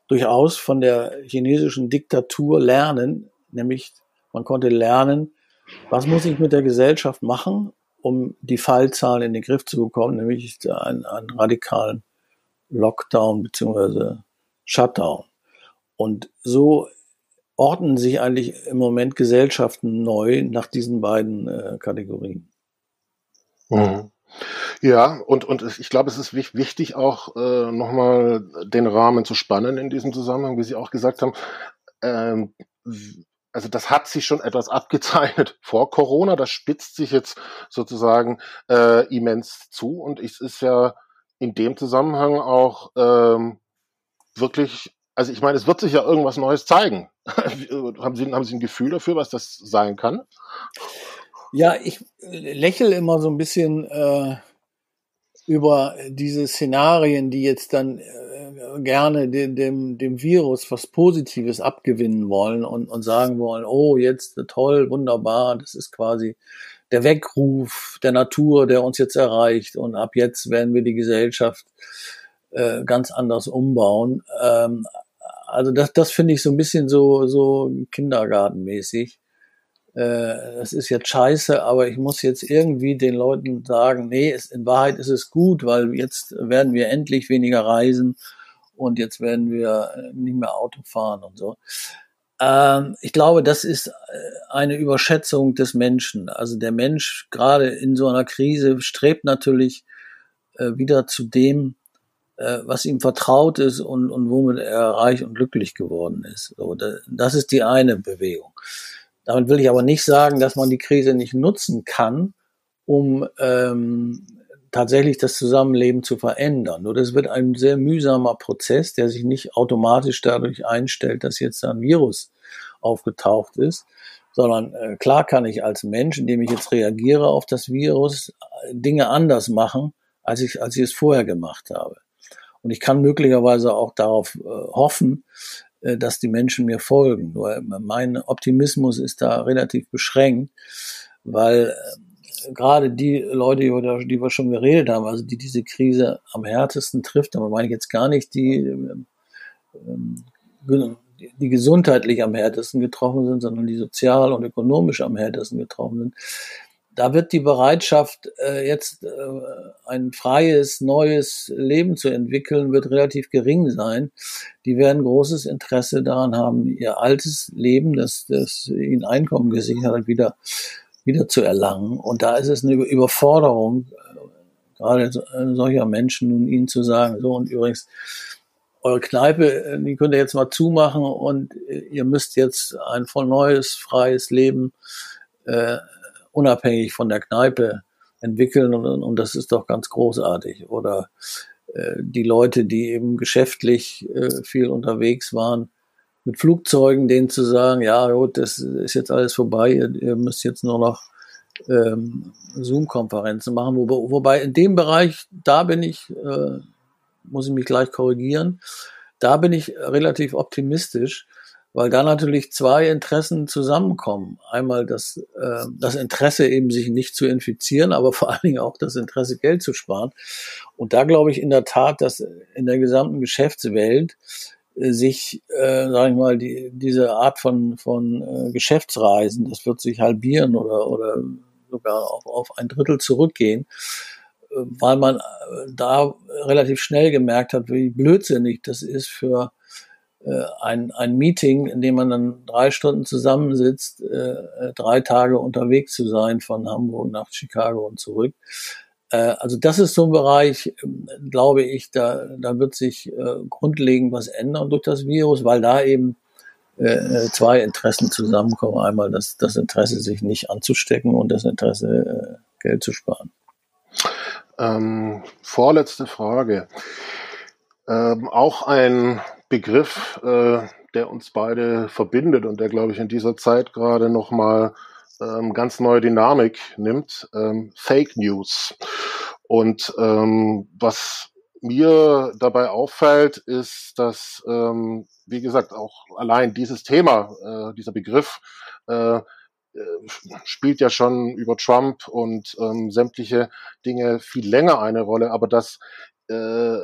B: durchaus von der chinesischen Diktatur lernen, nämlich man konnte lernen, was muss ich mit der Gesellschaft machen, um die Fallzahlen in den Griff zu bekommen, nämlich einen, einen radikalen Lockdown beziehungsweise Shutdown. Und so ordnen sich eigentlich im Moment Gesellschaften neu nach diesen beiden äh, Kategorien.
A: Mhm. Ja, und, und ich glaube, es ist wichtig, auch äh, nochmal den Rahmen zu spannen in diesem Zusammenhang, wie Sie auch gesagt haben. Ähm, also das hat sich schon etwas abgezeichnet (laughs) vor Corona, das spitzt sich jetzt sozusagen äh, immens zu und es ist ja in dem Zusammenhang auch ähm, wirklich also ich meine, es wird sich ja irgendwas Neues zeigen. (laughs) haben, Sie, haben Sie ein Gefühl dafür, was das sein kann?
B: Ja, ich lächle immer so ein bisschen äh, über diese Szenarien, die jetzt dann äh, gerne dem, dem, dem Virus was Positives abgewinnen wollen und, und sagen wollen, oh, jetzt toll, wunderbar, das ist quasi der Weckruf der Natur, der uns jetzt erreicht und ab jetzt werden wir die Gesellschaft äh, ganz anders umbauen. Ähm, also das, das finde ich so ein bisschen so, so kindergartenmäßig. Äh, das ist jetzt scheiße, aber ich muss jetzt irgendwie den Leuten sagen, nee, es, in Wahrheit ist es gut, weil jetzt werden wir endlich weniger reisen und jetzt werden wir nicht mehr Auto fahren und so. Ähm, ich glaube, das ist äh, eine Überschätzung des Menschen. Also der Mensch gerade in so einer Krise strebt natürlich äh, wieder zu dem, äh, was ihm vertraut ist und, und womit er reich und glücklich geworden ist. So, das ist die eine Bewegung. Damit will ich aber nicht sagen, dass man die Krise nicht nutzen kann, um ähm, tatsächlich das Zusammenleben zu verändern. Nur das wird ein sehr mühsamer Prozess, der sich nicht automatisch dadurch einstellt, dass jetzt ein Virus aufgetaucht ist, sondern äh, klar kann ich als Mensch, indem ich jetzt reagiere auf das Virus, Dinge anders machen, als ich, als ich es vorher gemacht habe. Und ich kann möglicherweise auch darauf äh, hoffen, äh, dass die Menschen mir folgen. Nur mein Optimismus ist da relativ beschränkt, weil äh, gerade die Leute, über die wir schon geredet haben, also die diese Krise am härtesten trifft, aber meine ich jetzt gar nicht die, ähm, die gesundheitlich am härtesten getroffen sind, sondern die sozial und ökonomisch am härtesten getroffen sind, da wird die Bereitschaft, äh, jetzt äh, ein freies, neues Leben zu entwickeln, wird relativ gering sein. Die werden großes Interesse daran haben, ihr altes Leben, das, das ihnen Einkommen gesichert hat, wieder, wieder zu erlangen. Und da ist es eine Überforderung, äh, gerade solcher Menschen, nun ihnen zu sagen, so und übrigens, eure Kneipe, die könnt ihr jetzt mal zumachen und ihr müsst jetzt ein voll neues, freies Leben äh, unabhängig von der Kneipe entwickeln und, und das ist doch ganz großartig. Oder äh, die Leute, die eben geschäftlich äh, viel unterwegs waren, mit Flugzeugen denen zu sagen, ja gut, das ist jetzt alles vorbei, ihr, ihr müsst jetzt nur noch ähm, Zoom-Konferenzen machen. Wo, wobei in dem Bereich, da bin ich, äh, muss ich mich gleich korrigieren, da bin ich relativ optimistisch, weil da natürlich zwei Interessen zusammenkommen. Einmal das, äh, das Interesse eben sich nicht zu infizieren, aber vor allen Dingen auch das Interesse Geld zu sparen. Und da glaube ich in der Tat, dass in der gesamten Geschäftswelt äh, sich, äh, sage ich mal, die, diese Art von, von äh, Geschäftsreisen, das wird sich halbieren oder, oder sogar auf, auf ein Drittel zurückgehen, äh, weil man äh, da relativ schnell gemerkt hat, wie blödsinnig das ist für ein, ein Meeting, in dem man dann drei Stunden zusammensitzt, äh, drei Tage unterwegs zu sein von Hamburg nach Chicago und zurück. Äh, also das ist so ein Bereich, ähm, glaube ich, da, da wird sich äh, grundlegend was ändern durch das Virus, weil da eben äh, zwei Interessen zusammenkommen. Einmal das, das Interesse, sich nicht anzustecken und das Interesse, äh, Geld zu sparen.
A: Ähm, vorletzte Frage. Ähm, auch ein Begriff, äh, der uns beide verbindet und der, glaube ich, in dieser Zeit gerade nochmal ähm, ganz neue Dynamik nimmt, ähm, Fake News. Und ähm, was mir dabei auffällt, ist, dass, ähm, wie gesagt, auch allein dieses Thema, äh, dieser Begriff, äh, äh spielt ja schon über Trump und ähm, sämtliche Dinge viel länger eine Rolle, aber dass äh,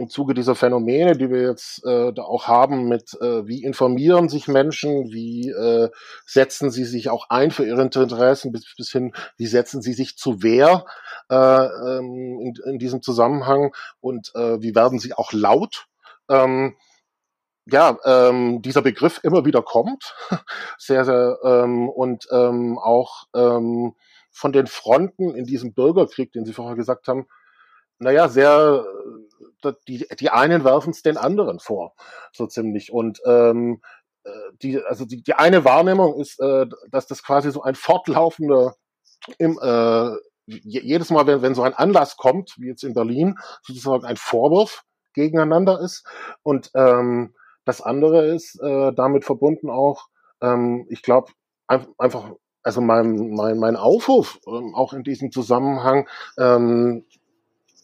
A: im Zuge dieser Phänomene, die wir jetzt äh, da auch haben, mit äh, wie informieren sich Menschen, wie äh, setzen sie sich auch ein für ihre Interessen, bis, bis hin, wie setzen sie sich zu Wehr äh, ähm, in, in diesem Zusammenhang und äh, wie werden sie auch laut. Ähm, ja, ähm, dieser Begriff immer wieder kommt, (laughs) sehr, sehr, ähm, und ähm, auch ähm, von den Fronten in diesem Bürgerkrieg, den Sie vorher gesagt haben, naja, sehr, äh, die, die einen werfen es den anderen vor, so ziemlich. Und ähm, äh, die, also die, die eine Wahrnehmung ist, äh, dass das quasi so ein fortlaufender, im, äh, jedes Mal, wenn, wenn so ein Anlass kommt, wie jetzt in Berlin, sozusagen ein Vorwurf gegeneinander ist. Und ähm, das andere ist äh, damit verbunden auch, ähm, ich glaube, einfach, also mein, mein, mein Aufruf, ähm, auch in diesem Zusammenhang, ähm,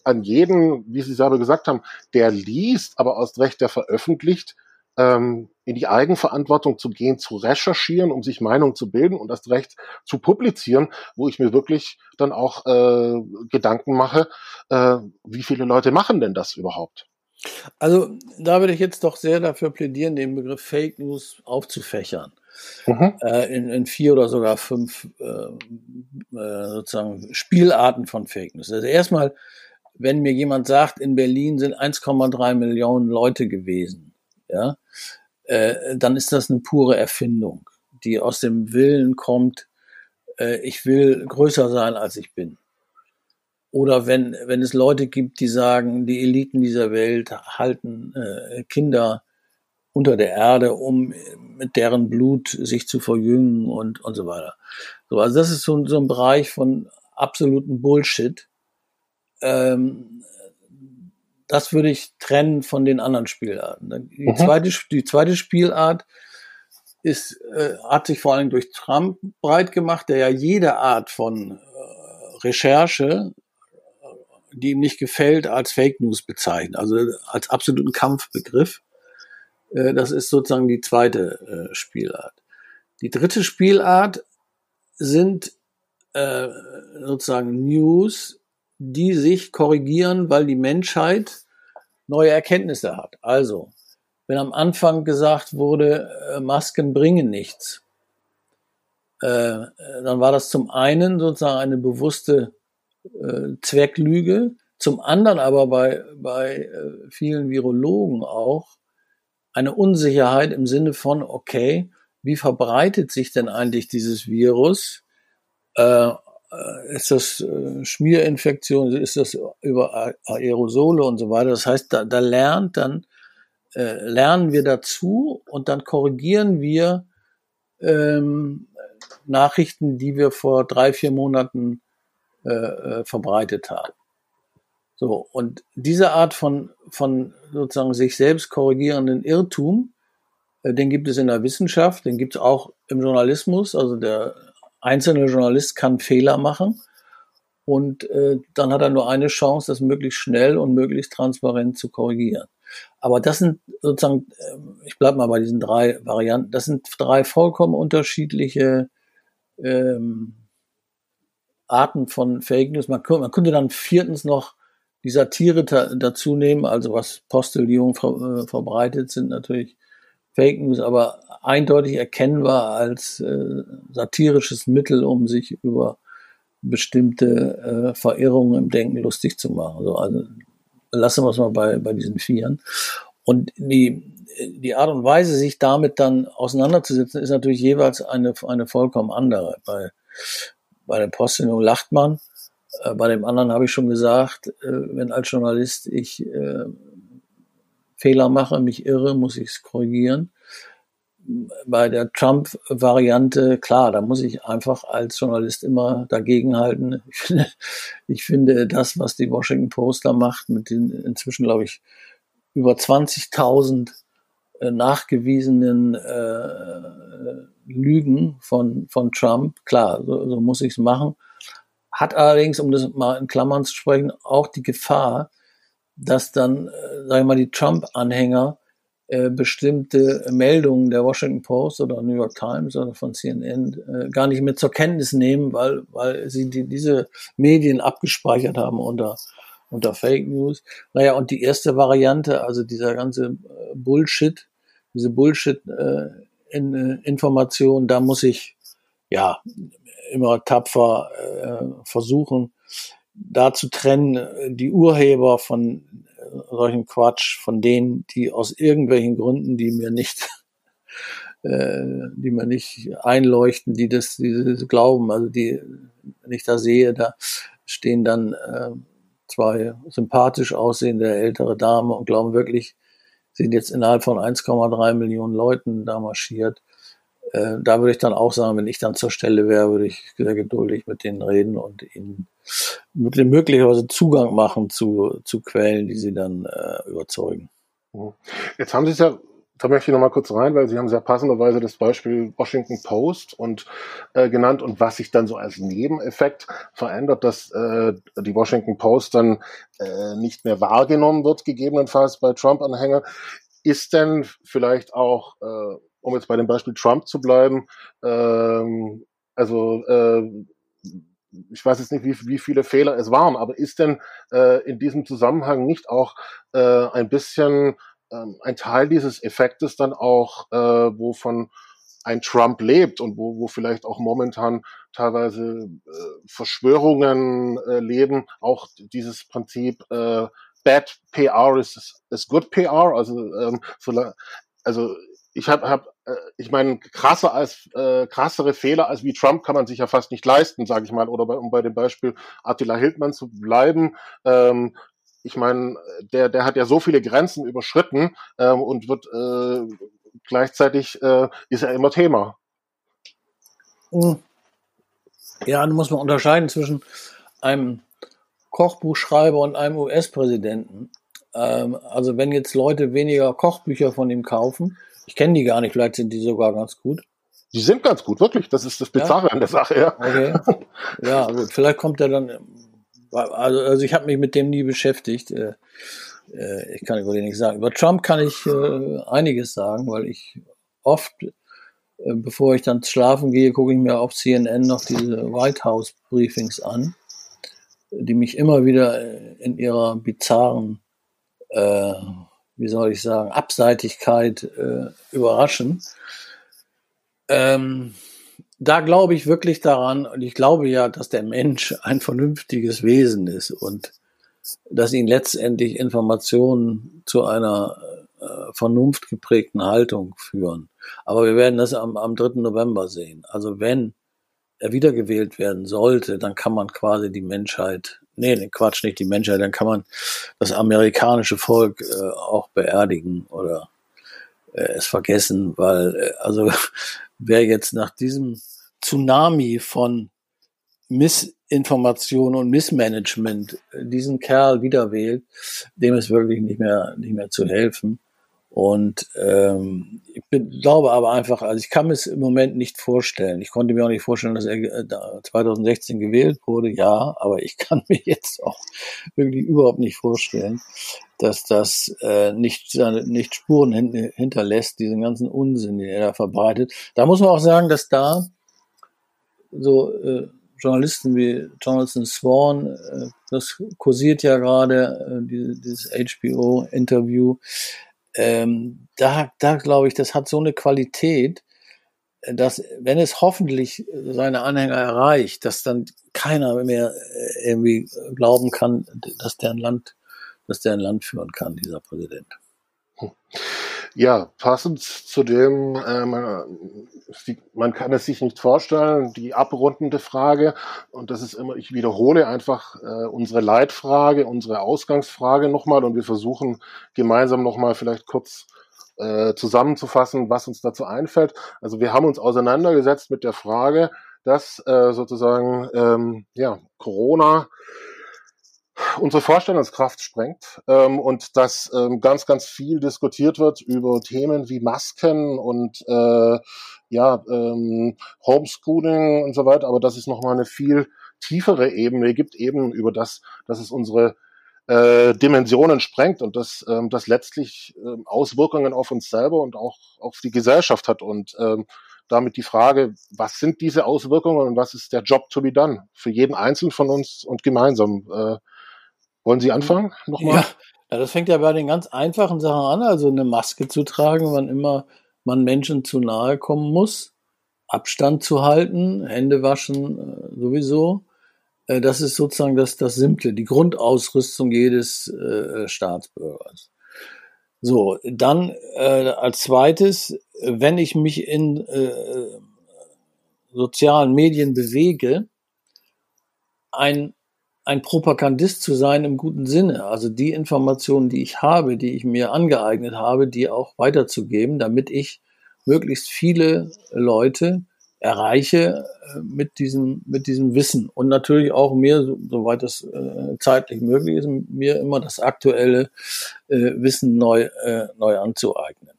A: an jeden, wie Sie selber gesagt haben, der liest, aber aus Recht der veröffentlicht, ähm, in die Eigenverantwortung zu gehen, zu recherchieren, um sich Meinung zu bilden und das Recht zu publizieren, wo ich mir wirklich dann auch äh, Gedanken mache, äh, wie viele Leute machen denn das überhaupt?
B: Also da würde ich jetzt doch sehr dafür plädieren, den Begriff Fake News aufzufächern. Mhm. Äh, in, in, vier oder sogar fünf äh, äh, sozusagen Spielarten von Fake News. Also erstmal wenn mir jemand sagt, in Berlin sind 1,3 Millionen Leute gewesen, ja, äh, dann ist das eine pure Erfindung, die aus dem Willen kommt, äh, ich will größer sein, als ich bin. Oder wenn, wenn es Leute gibt, die sagen, die Eliten dieser Welt halten äh, Kinder unter der Erde, um mit deren Blut sich zu verjüngen und, und so weiter. So, also das ist so, so ein Bereich von absoluten Bullshit ähm, das würde ich trennen von den anderen Spielarten. Die, mhm. zweite, die zweite Spielart ist, äh, hat sich vor allem durch Trump breit gemacht, der ja jede Art von äh, Recherche, die ihm nicht gefällt, als Fake News bezeichnet, also als absoluten Kampfbegriff. Äh, das ist sozusagen die zweite äh, Spielart. Die dritte Spielart sind äh, sozusagen News, die sich korrigieren, weil die Menschheit neue Erkenntnisse hat. Also, wenn am Anfang gesagt wurde, äh, Masken bringen nichts, äh, dann war das zum einen sozusagen eine bewusste äh, Zwecklüge, zum anderen aber bei, bei vielen Virologen auch eine Unsicherheit im Sinne von, okay, wie verbreitet sich denn eigentlich dieses Virus? Äh, ist das äh, Schmierinfektion, ist das über Aerosole und so weiter. Das heißt, da, da lernt dann, äh, lernen wir dazu und dann korrigieren wir ähm, Nachrichten, die wir vor drei, vier Monaten äh, äh, verbreitet haben. So, und diese Art von, von sozusagen sich selbst korrigierenden Irrtum, äh, den gibt es in der Wissenschaft, den gibt es auch im Journalismus. Also der einzelne Journalist kann Fehler machen und äh, dann hat er nur eine Chance, das möglichst schnell und möglichst transparent zu korrigieren. Aber das sind sozusagen, äh, ich bleibe mal bei diesen drei Varianten, das sind drei vollkommen unterschiedliche ähm, Arten von Fake News. Man, man könnte dann viertens noch die Satire dazu nehmen, also was Postillon ver, äh, verbreitet, sind natürlich Fake News, aber eindeutig erkennbar als äh, satirisches Mittel, um sich über bestimmte äh, Verirrungen im Denken lustig zu machen. Also, also lassen wir es mal bei, bei diesen Vieren. Und die, die Art und Weise, sich damit dann auseinanderzusetzen, ist natürlich jeweils eine, eine vollkommen andere. Bei, bei der Postillon lacht man, äh, bei dem anderen habe ich schon gesagt, äh, wenn als Journalist ich äh, Fehler mache, mich irre, muss ich es korrigieren. Bei der Trump-Variante, klar, da muss ich einfach als Journalist immer dagegenhalten. Ich finde, ich finde das, was die Washington Post da macht, mit den inzwischen, glaube ich, über 20.000 äh, nachgewiesenen äh, Lügen von, von Trump, klar, so, so muss ich es machen. Hat allerdings, um das mal in Klammern zu sprechen, auch die Gefahr, dass dann, äh, sag ich mal, die Trump-Anhänger äh, bestimmte Meldungen der Washington Post oder New York Times oder von CNN äh, gar nicht mehr zur Kenntnis nehmen, weil, weil sie die, diese Medien abgespeichert haben unter, unter Fake News. Naja, und die erste Variante, also dieser ganze äh, Bullshit, diese Bullshit-Information, äh, da muss ich ja immer tapfer äh, versuchen, da zu trennen, die Urheber von äh, solchen Quatsch, von denen, die aus irgendwelchen Gründen, die mir nicht, (laughs) äh, die mir nicht einleuchten, die das, die das glauben, also die, wenn ich da sehe, da stehen dann äh, zwei sympathisch aussehende ältere Damen und glauben wirklich, sind jetzt innerhalb von 1,3 Millionen Leuten da marschiert. Äh, da würde ich dann auch sagen, wenn ich dann zur Stelle wäre, würde ich sehr geduldig mit denen reden und ihnen möglicherweise Zugang machen zu, zu Quellen, die sie dann äh, überzeugen.
A: Mhm. Jetzt haben Sie es ja, da möchte ich noch mal kurz rein, weil Sie haben sehr passenderweise das Beispiel Washington Post und äh, genannt und was sich dann so als Nebeneffekt verändert, dass äh, die Washington Post dann äh, nicht mehr wahrgenommen wird, gegebenenfalls bei Trump-Anhängern. Ist denn vielleicht auch äh, um jetzt bei dem Beispiel Trump zu bleiben, ähm, also äh, ich weiß jetzt nicht, wie, wie viele Fehler es waren, aber ist denn äh, in diesem Zusammenhang nicht auch äh, ein bisschen ähm, ein Teil dieses Effektes dann auch, äh, wovon ein Trump lebt und wo, wo vielleicht auch momentan teilweise äh, Verschwörungen äh, leben, auch dieses Prinzip äh, Bad PR is, is good PR, also ähm, so, also ich habe hab, ich meine, krasser als äh, krassere Fehler als wie Trump kann man sich ja fast nicht leisten, sage ich mal. Oder bei, um bei dem Beispiel Attila Hildmann zu bleiben. Ähm, ich meine, der, der hat ja so viele Grenzen überschritten ähm, und wird äh, gleichzeitig äh, ist er immer Thema.
B: Hm. Ja, da muss man unterscheiden zwischen einem Kochbuchschreiber und einem US-Präsidenten. Ähm, also wenn jetzt Leute weniger Kochbücher von ihm kaufen, ich kenne die gar nicht, vielleicht sind die sogar ganz gut.
A: Die sind ganz gut, wirklich. Das ist das Bizarre ja? an der Sache, ja. Okay.
B: Ja, gut. Vielleicht kommt er dann. Also, also ich habe mich mit dem nie beschäftigt. Äh, äh, ich kann über den nichts sagen. Über Trump kann ich äh, einiges sagen, weil ich oft, äh, bevor ich dann schlafen gehe, gucke ich mir auf CNN noch diese White House Briefings an, die mich immer wieder in ihrer bizarren, äh, wie soll ich sagen, Abseitigkeit äh, überraschen. Ähm, da glaube ich wirklich daran und ich glaube ja, dass der Mensch ein vernünftiges Wesen ist und dass ihn letztendlich Informationen zu einer äh, vernunftgeprägten Haltung führen. Aber wir werden das am, am 3. November sehen. Also wenn er wiedergewählt werden sollte, dann kann man quasi die Menschheit, nee, Quatsch, nicht die Menschheit, dann kann man das amerikanische Volk äh, auch beerdigen oder äh, es vergessen, weil, äh, also (laughs) wer jetzt nach diesem Tsunami von Missinformation und Missmanagement äh, diesen Kerl wieder wählt, dem ist wirklich nicht mehr, nicht mehr zu helfen. Und ähm, bin, glaube aber einfach, also ich kann mir es im Moment nicht vorstellen. Ich konnte mir auch nicht vorstellen, dass er 2016 äh, gewählt wurde, ja, aber ich (laughs) kann mir jetzt auch wirklich überhaupt nicht vorstellen, dass das äh, nicht, nicht Spuren hinterlässt, diesen ganzen Unsinn, den er da verbreitet. Da muss man auch sagen, dass da so äh, Journalisten wie Jonathan Swan, äh, das kursiert ja gerade, äh, dieses HBO-Interview, ähm, da, da glaube ich, das hat so eine Qualität, äh, dass wenn es hoffentlich seine Anhänger erreicht, dass dann keiner mehr äh, irgendwie glauben kann, dass der ein Land, dass der ein Land führen kann, dieser Präsident.
A: Hm. Ja, passend zu dem, äh, man, man kann es sich nicht vorstellen, die abrundende Frage, und das ist immer, ich wiederhole einfach äh, unsere Leitfrage, unsere Ausgangsfrage nochmal und wir versuchen gemeinsam nochmal vielleicht kurz äh, zusammenzufassen, was uns dazu einfällt. Also wir haben uns auseinandergesetzt mit der Frage, dass äh, sozusagen ähm, ja, Corona unsere Vorstellungskraft sprengt ähm, und dass ähm, ganz, ganz viel diskutiert wird über Themen wie Masken und äh, ja, ähm, Homeschooling und so weiter, aber dass es nochmal eine viel tiefere Ebene gibt, eben über das, dass es unsere äh, Dimensionen sprengt und dass ähm, das letztlich ähm, Auswirkungen auf uns selber und auch auf die Gesellschaft hat und ähm, damit die Frage, was sind diese Auswirkungen und was ist der Job to be done für jeden Einzelnen von uns und gemeinsam. Äh, wollen Sie anfangen?
B: Nochmal? Ja. ja, das fängt ja bei den ganz einfachen Sachen an, also eine Maske zu tragen, wann immer man Menschen zu nahe kommen muss, Abstand zu halten, Hände waschen äh, sowieso. Äh, das ist sozusagen das, das Simple, die Grundausrüstung jedes äh, Staatsbürgers. So, dann äh, als zweites, wenn ich mich in äh, sozialen Medien bewege, ein ein Propagandist zu sein im guten Sinne. Also die Informationen, die ich habe, die ich mir angeeignet habe, die auch weiterzugeben, damit ich möglichst viele Leute erreiche äh, mit diesem, mit diesem Wissen. Und natürlich auch mir, soweit es äh, zeitlich möglich ist, mir immer das aktuelle äh, Wissen neu, neu anzueignen.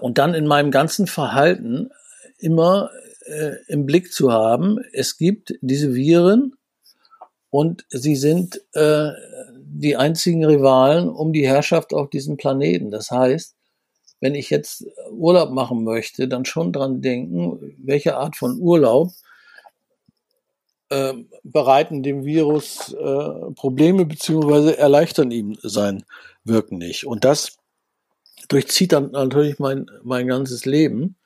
B: Und dann in meinem ganzen Verhalten immer im Blick zu haben, es gibt diese Viren, und sie sind äh, die einzigen Rivalen um die Herrschaft auf diesem Planeten. Das heißt, wenn ich jetzt Urlaub machen möchte, dann schon dran denken, welche Art von Urlaub äh, bereiten dem Virus äh, Probleme beziehungsweise erleichtern ihm sein Wirken nicht. Und das durchzieht dann natürlich mein, mein ganzes Leben.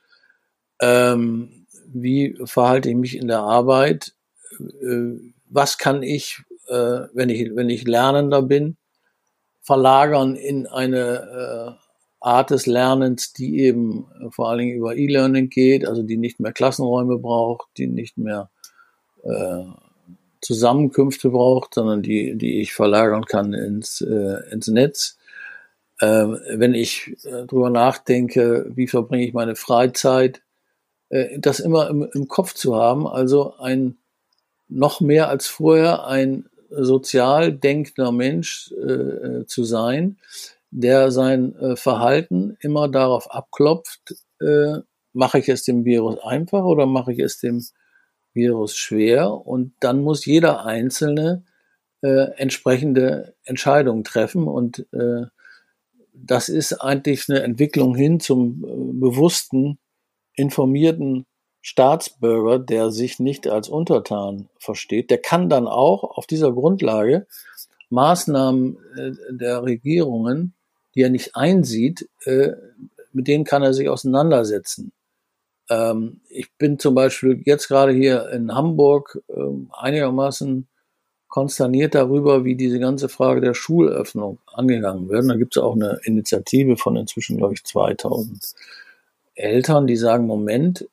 B: Ähm, wie verhalte ich mich in der Arbeit? Äh, was kann ich, äh, wenn ich, wenn ich Lernender bin, verlagern in eine äh, Art des Lernens, die eben äh, vor allen Dingen über E-Learning geht, also die nicht mehr Klassenräume braucht, die nicht mehr äh, Zusammenkünfte braucht, sondern die, die ich verlagern kann ins, äh, ins Netz. Äh, wenn ich äh, drüber nachdenke, wie verbringe ich meine Freizeit, äh, das immer im, im Kopf zu haben, also ein noch mehr als vorher ein sozial denkender Mensch äh, zu sein, der sein äh, Verhalten immer darauf abklopft, äh, mache ich es dem Virus einfach oder mache ich es dem Virus schwer? Und dann muss jeder Einzelne äh, entsprechende Entscheidungen treffen. Und äh, das ist eigentlich eine Entwicklung hin zum äh, bewussten, informierten Staatsbürger, der sich nicht als Untertan versteht. Der kann dann auch auf dieser Grundlage Maßnahmen äh, der Regierungen, die er nicht einsieht, äh, mit denen kann er sich auseinandersetzen. Ähm, ich bin zum Beispiel jetzt gerade hier in Hamburg ähm, einigermaßen konsterniert darüber, wie diese ganze Frage der Schulöffnung angegangen wird. Da gibt es auch eine Initiative von inzwischen, glaube ich, 2000 Eltern, die sagen, Moment,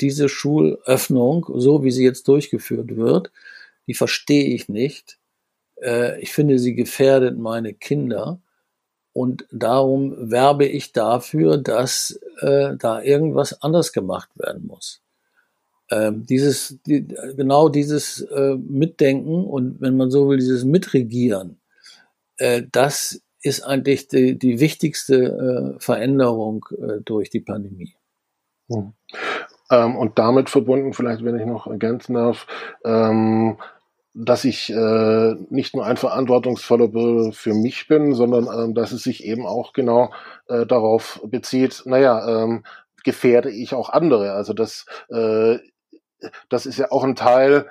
B: diese Schulöffnung, so wie sie jetzt durchgeführt wird, die verstehe ich nicht. Äh, ich finde, sie gefährdet meine Kinder. Und darum werbe ich dafür, dass äh, da irgendwas anders gemacht werden muss. Ähm, dieses, die, genau dieses äh, Mitdenken und wenn man so will, dieses Mitregieren, äh, das ist eigentlich die, die wichtigste äh, Veränderung äh, durch die Pandemie.
A: Ähm, und damit verbunden, vielleicht wenn ich noch ergänzen darf, ähm, dass ich äh, nicht nur ein verantwortungsvoller Bürger für mich bin, sondern ähm, dass es sich eben auch genau äh, darauf bezieht, naja, ähm, gefährde ich auch andere. Also das, äh, das ist ja auch ein Teil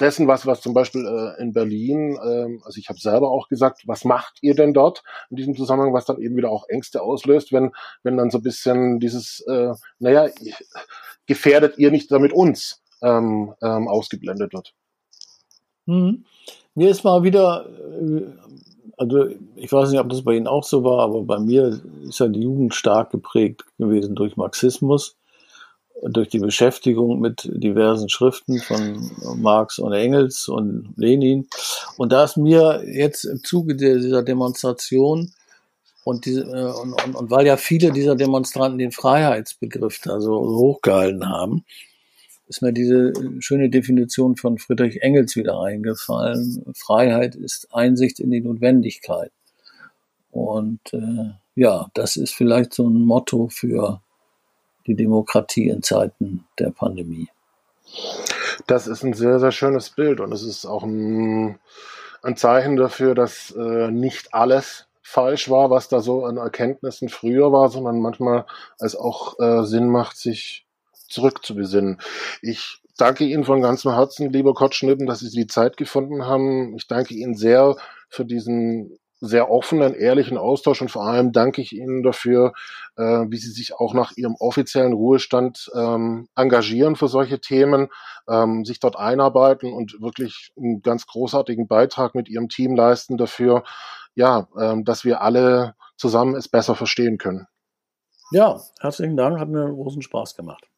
A: dessen, was, was zum Beispiel äh, in Berlin, ähm, also ich habe selber auch gesagt, was macht ihr denn dort in diesem Zusammenhang, was dann eben wieder auch Ängste auslöst, wenn, wenn dann so ein bisschen dieses, äh, naja, gefährdet ihr nicht damit uns ähm, ähm, ausgeblendet wird.
B: Hm. Mir ist mal wieder, äh, also ich weiß nicht, ob das bei Ihnen auch so war, aber bei mir ist ja die Jugend stark geprägt gewesen durch Marxismus, durch die Beschäftigung mit diversen Schriften von Marx und Engels und Lenin. Und da ist mir jetzt im Zuge dieser Demonstration und, diese, äh, und, und, und weil ja viele dieser Demonstranten den Freiheitsbegriff da so hochgehalten haben, ist mir diese schöne Definition von Friedrich Engels wieder eingefallen. Freiheit ist Einsicht in die Notwendigkeit. Und äh, ja, das ist vielleicht so ein Motto für die Demokratie in Zeiten der Pandemie.
A: Das ist ein sehr, sehr schönes Bild und es ist auch ein, ein Zeichen dafür, dass äh, nicht alles falsch war, was da so an Erkenntnissen früher war, sondern manchmal es auch äh, Sinn macht, sich zurückzubesinnen. Ich danke Ihnen von ganzem Herzen, lieber Kotschnippen, dass Sie die Zeit gefunden haben. Ich danke Ihnen sehr für diesen sehr offenen, ehrlichen Austausch und vor allem danke ich Ihnen dafür, äh, wie Sie sich auch nach Ihrem offiziellen Ruhestand ähm, engagieren für solche Themen, ähm, sich dort einarbeiten und wirklich einen ganz großartigen Beitrag mit Ihrem Team leisten dafür, ja, ähm, dass wir alle zusammen es besser verstehen können.
B: Ja, herzlichen Dank, hat mir großen Spaß gemacht.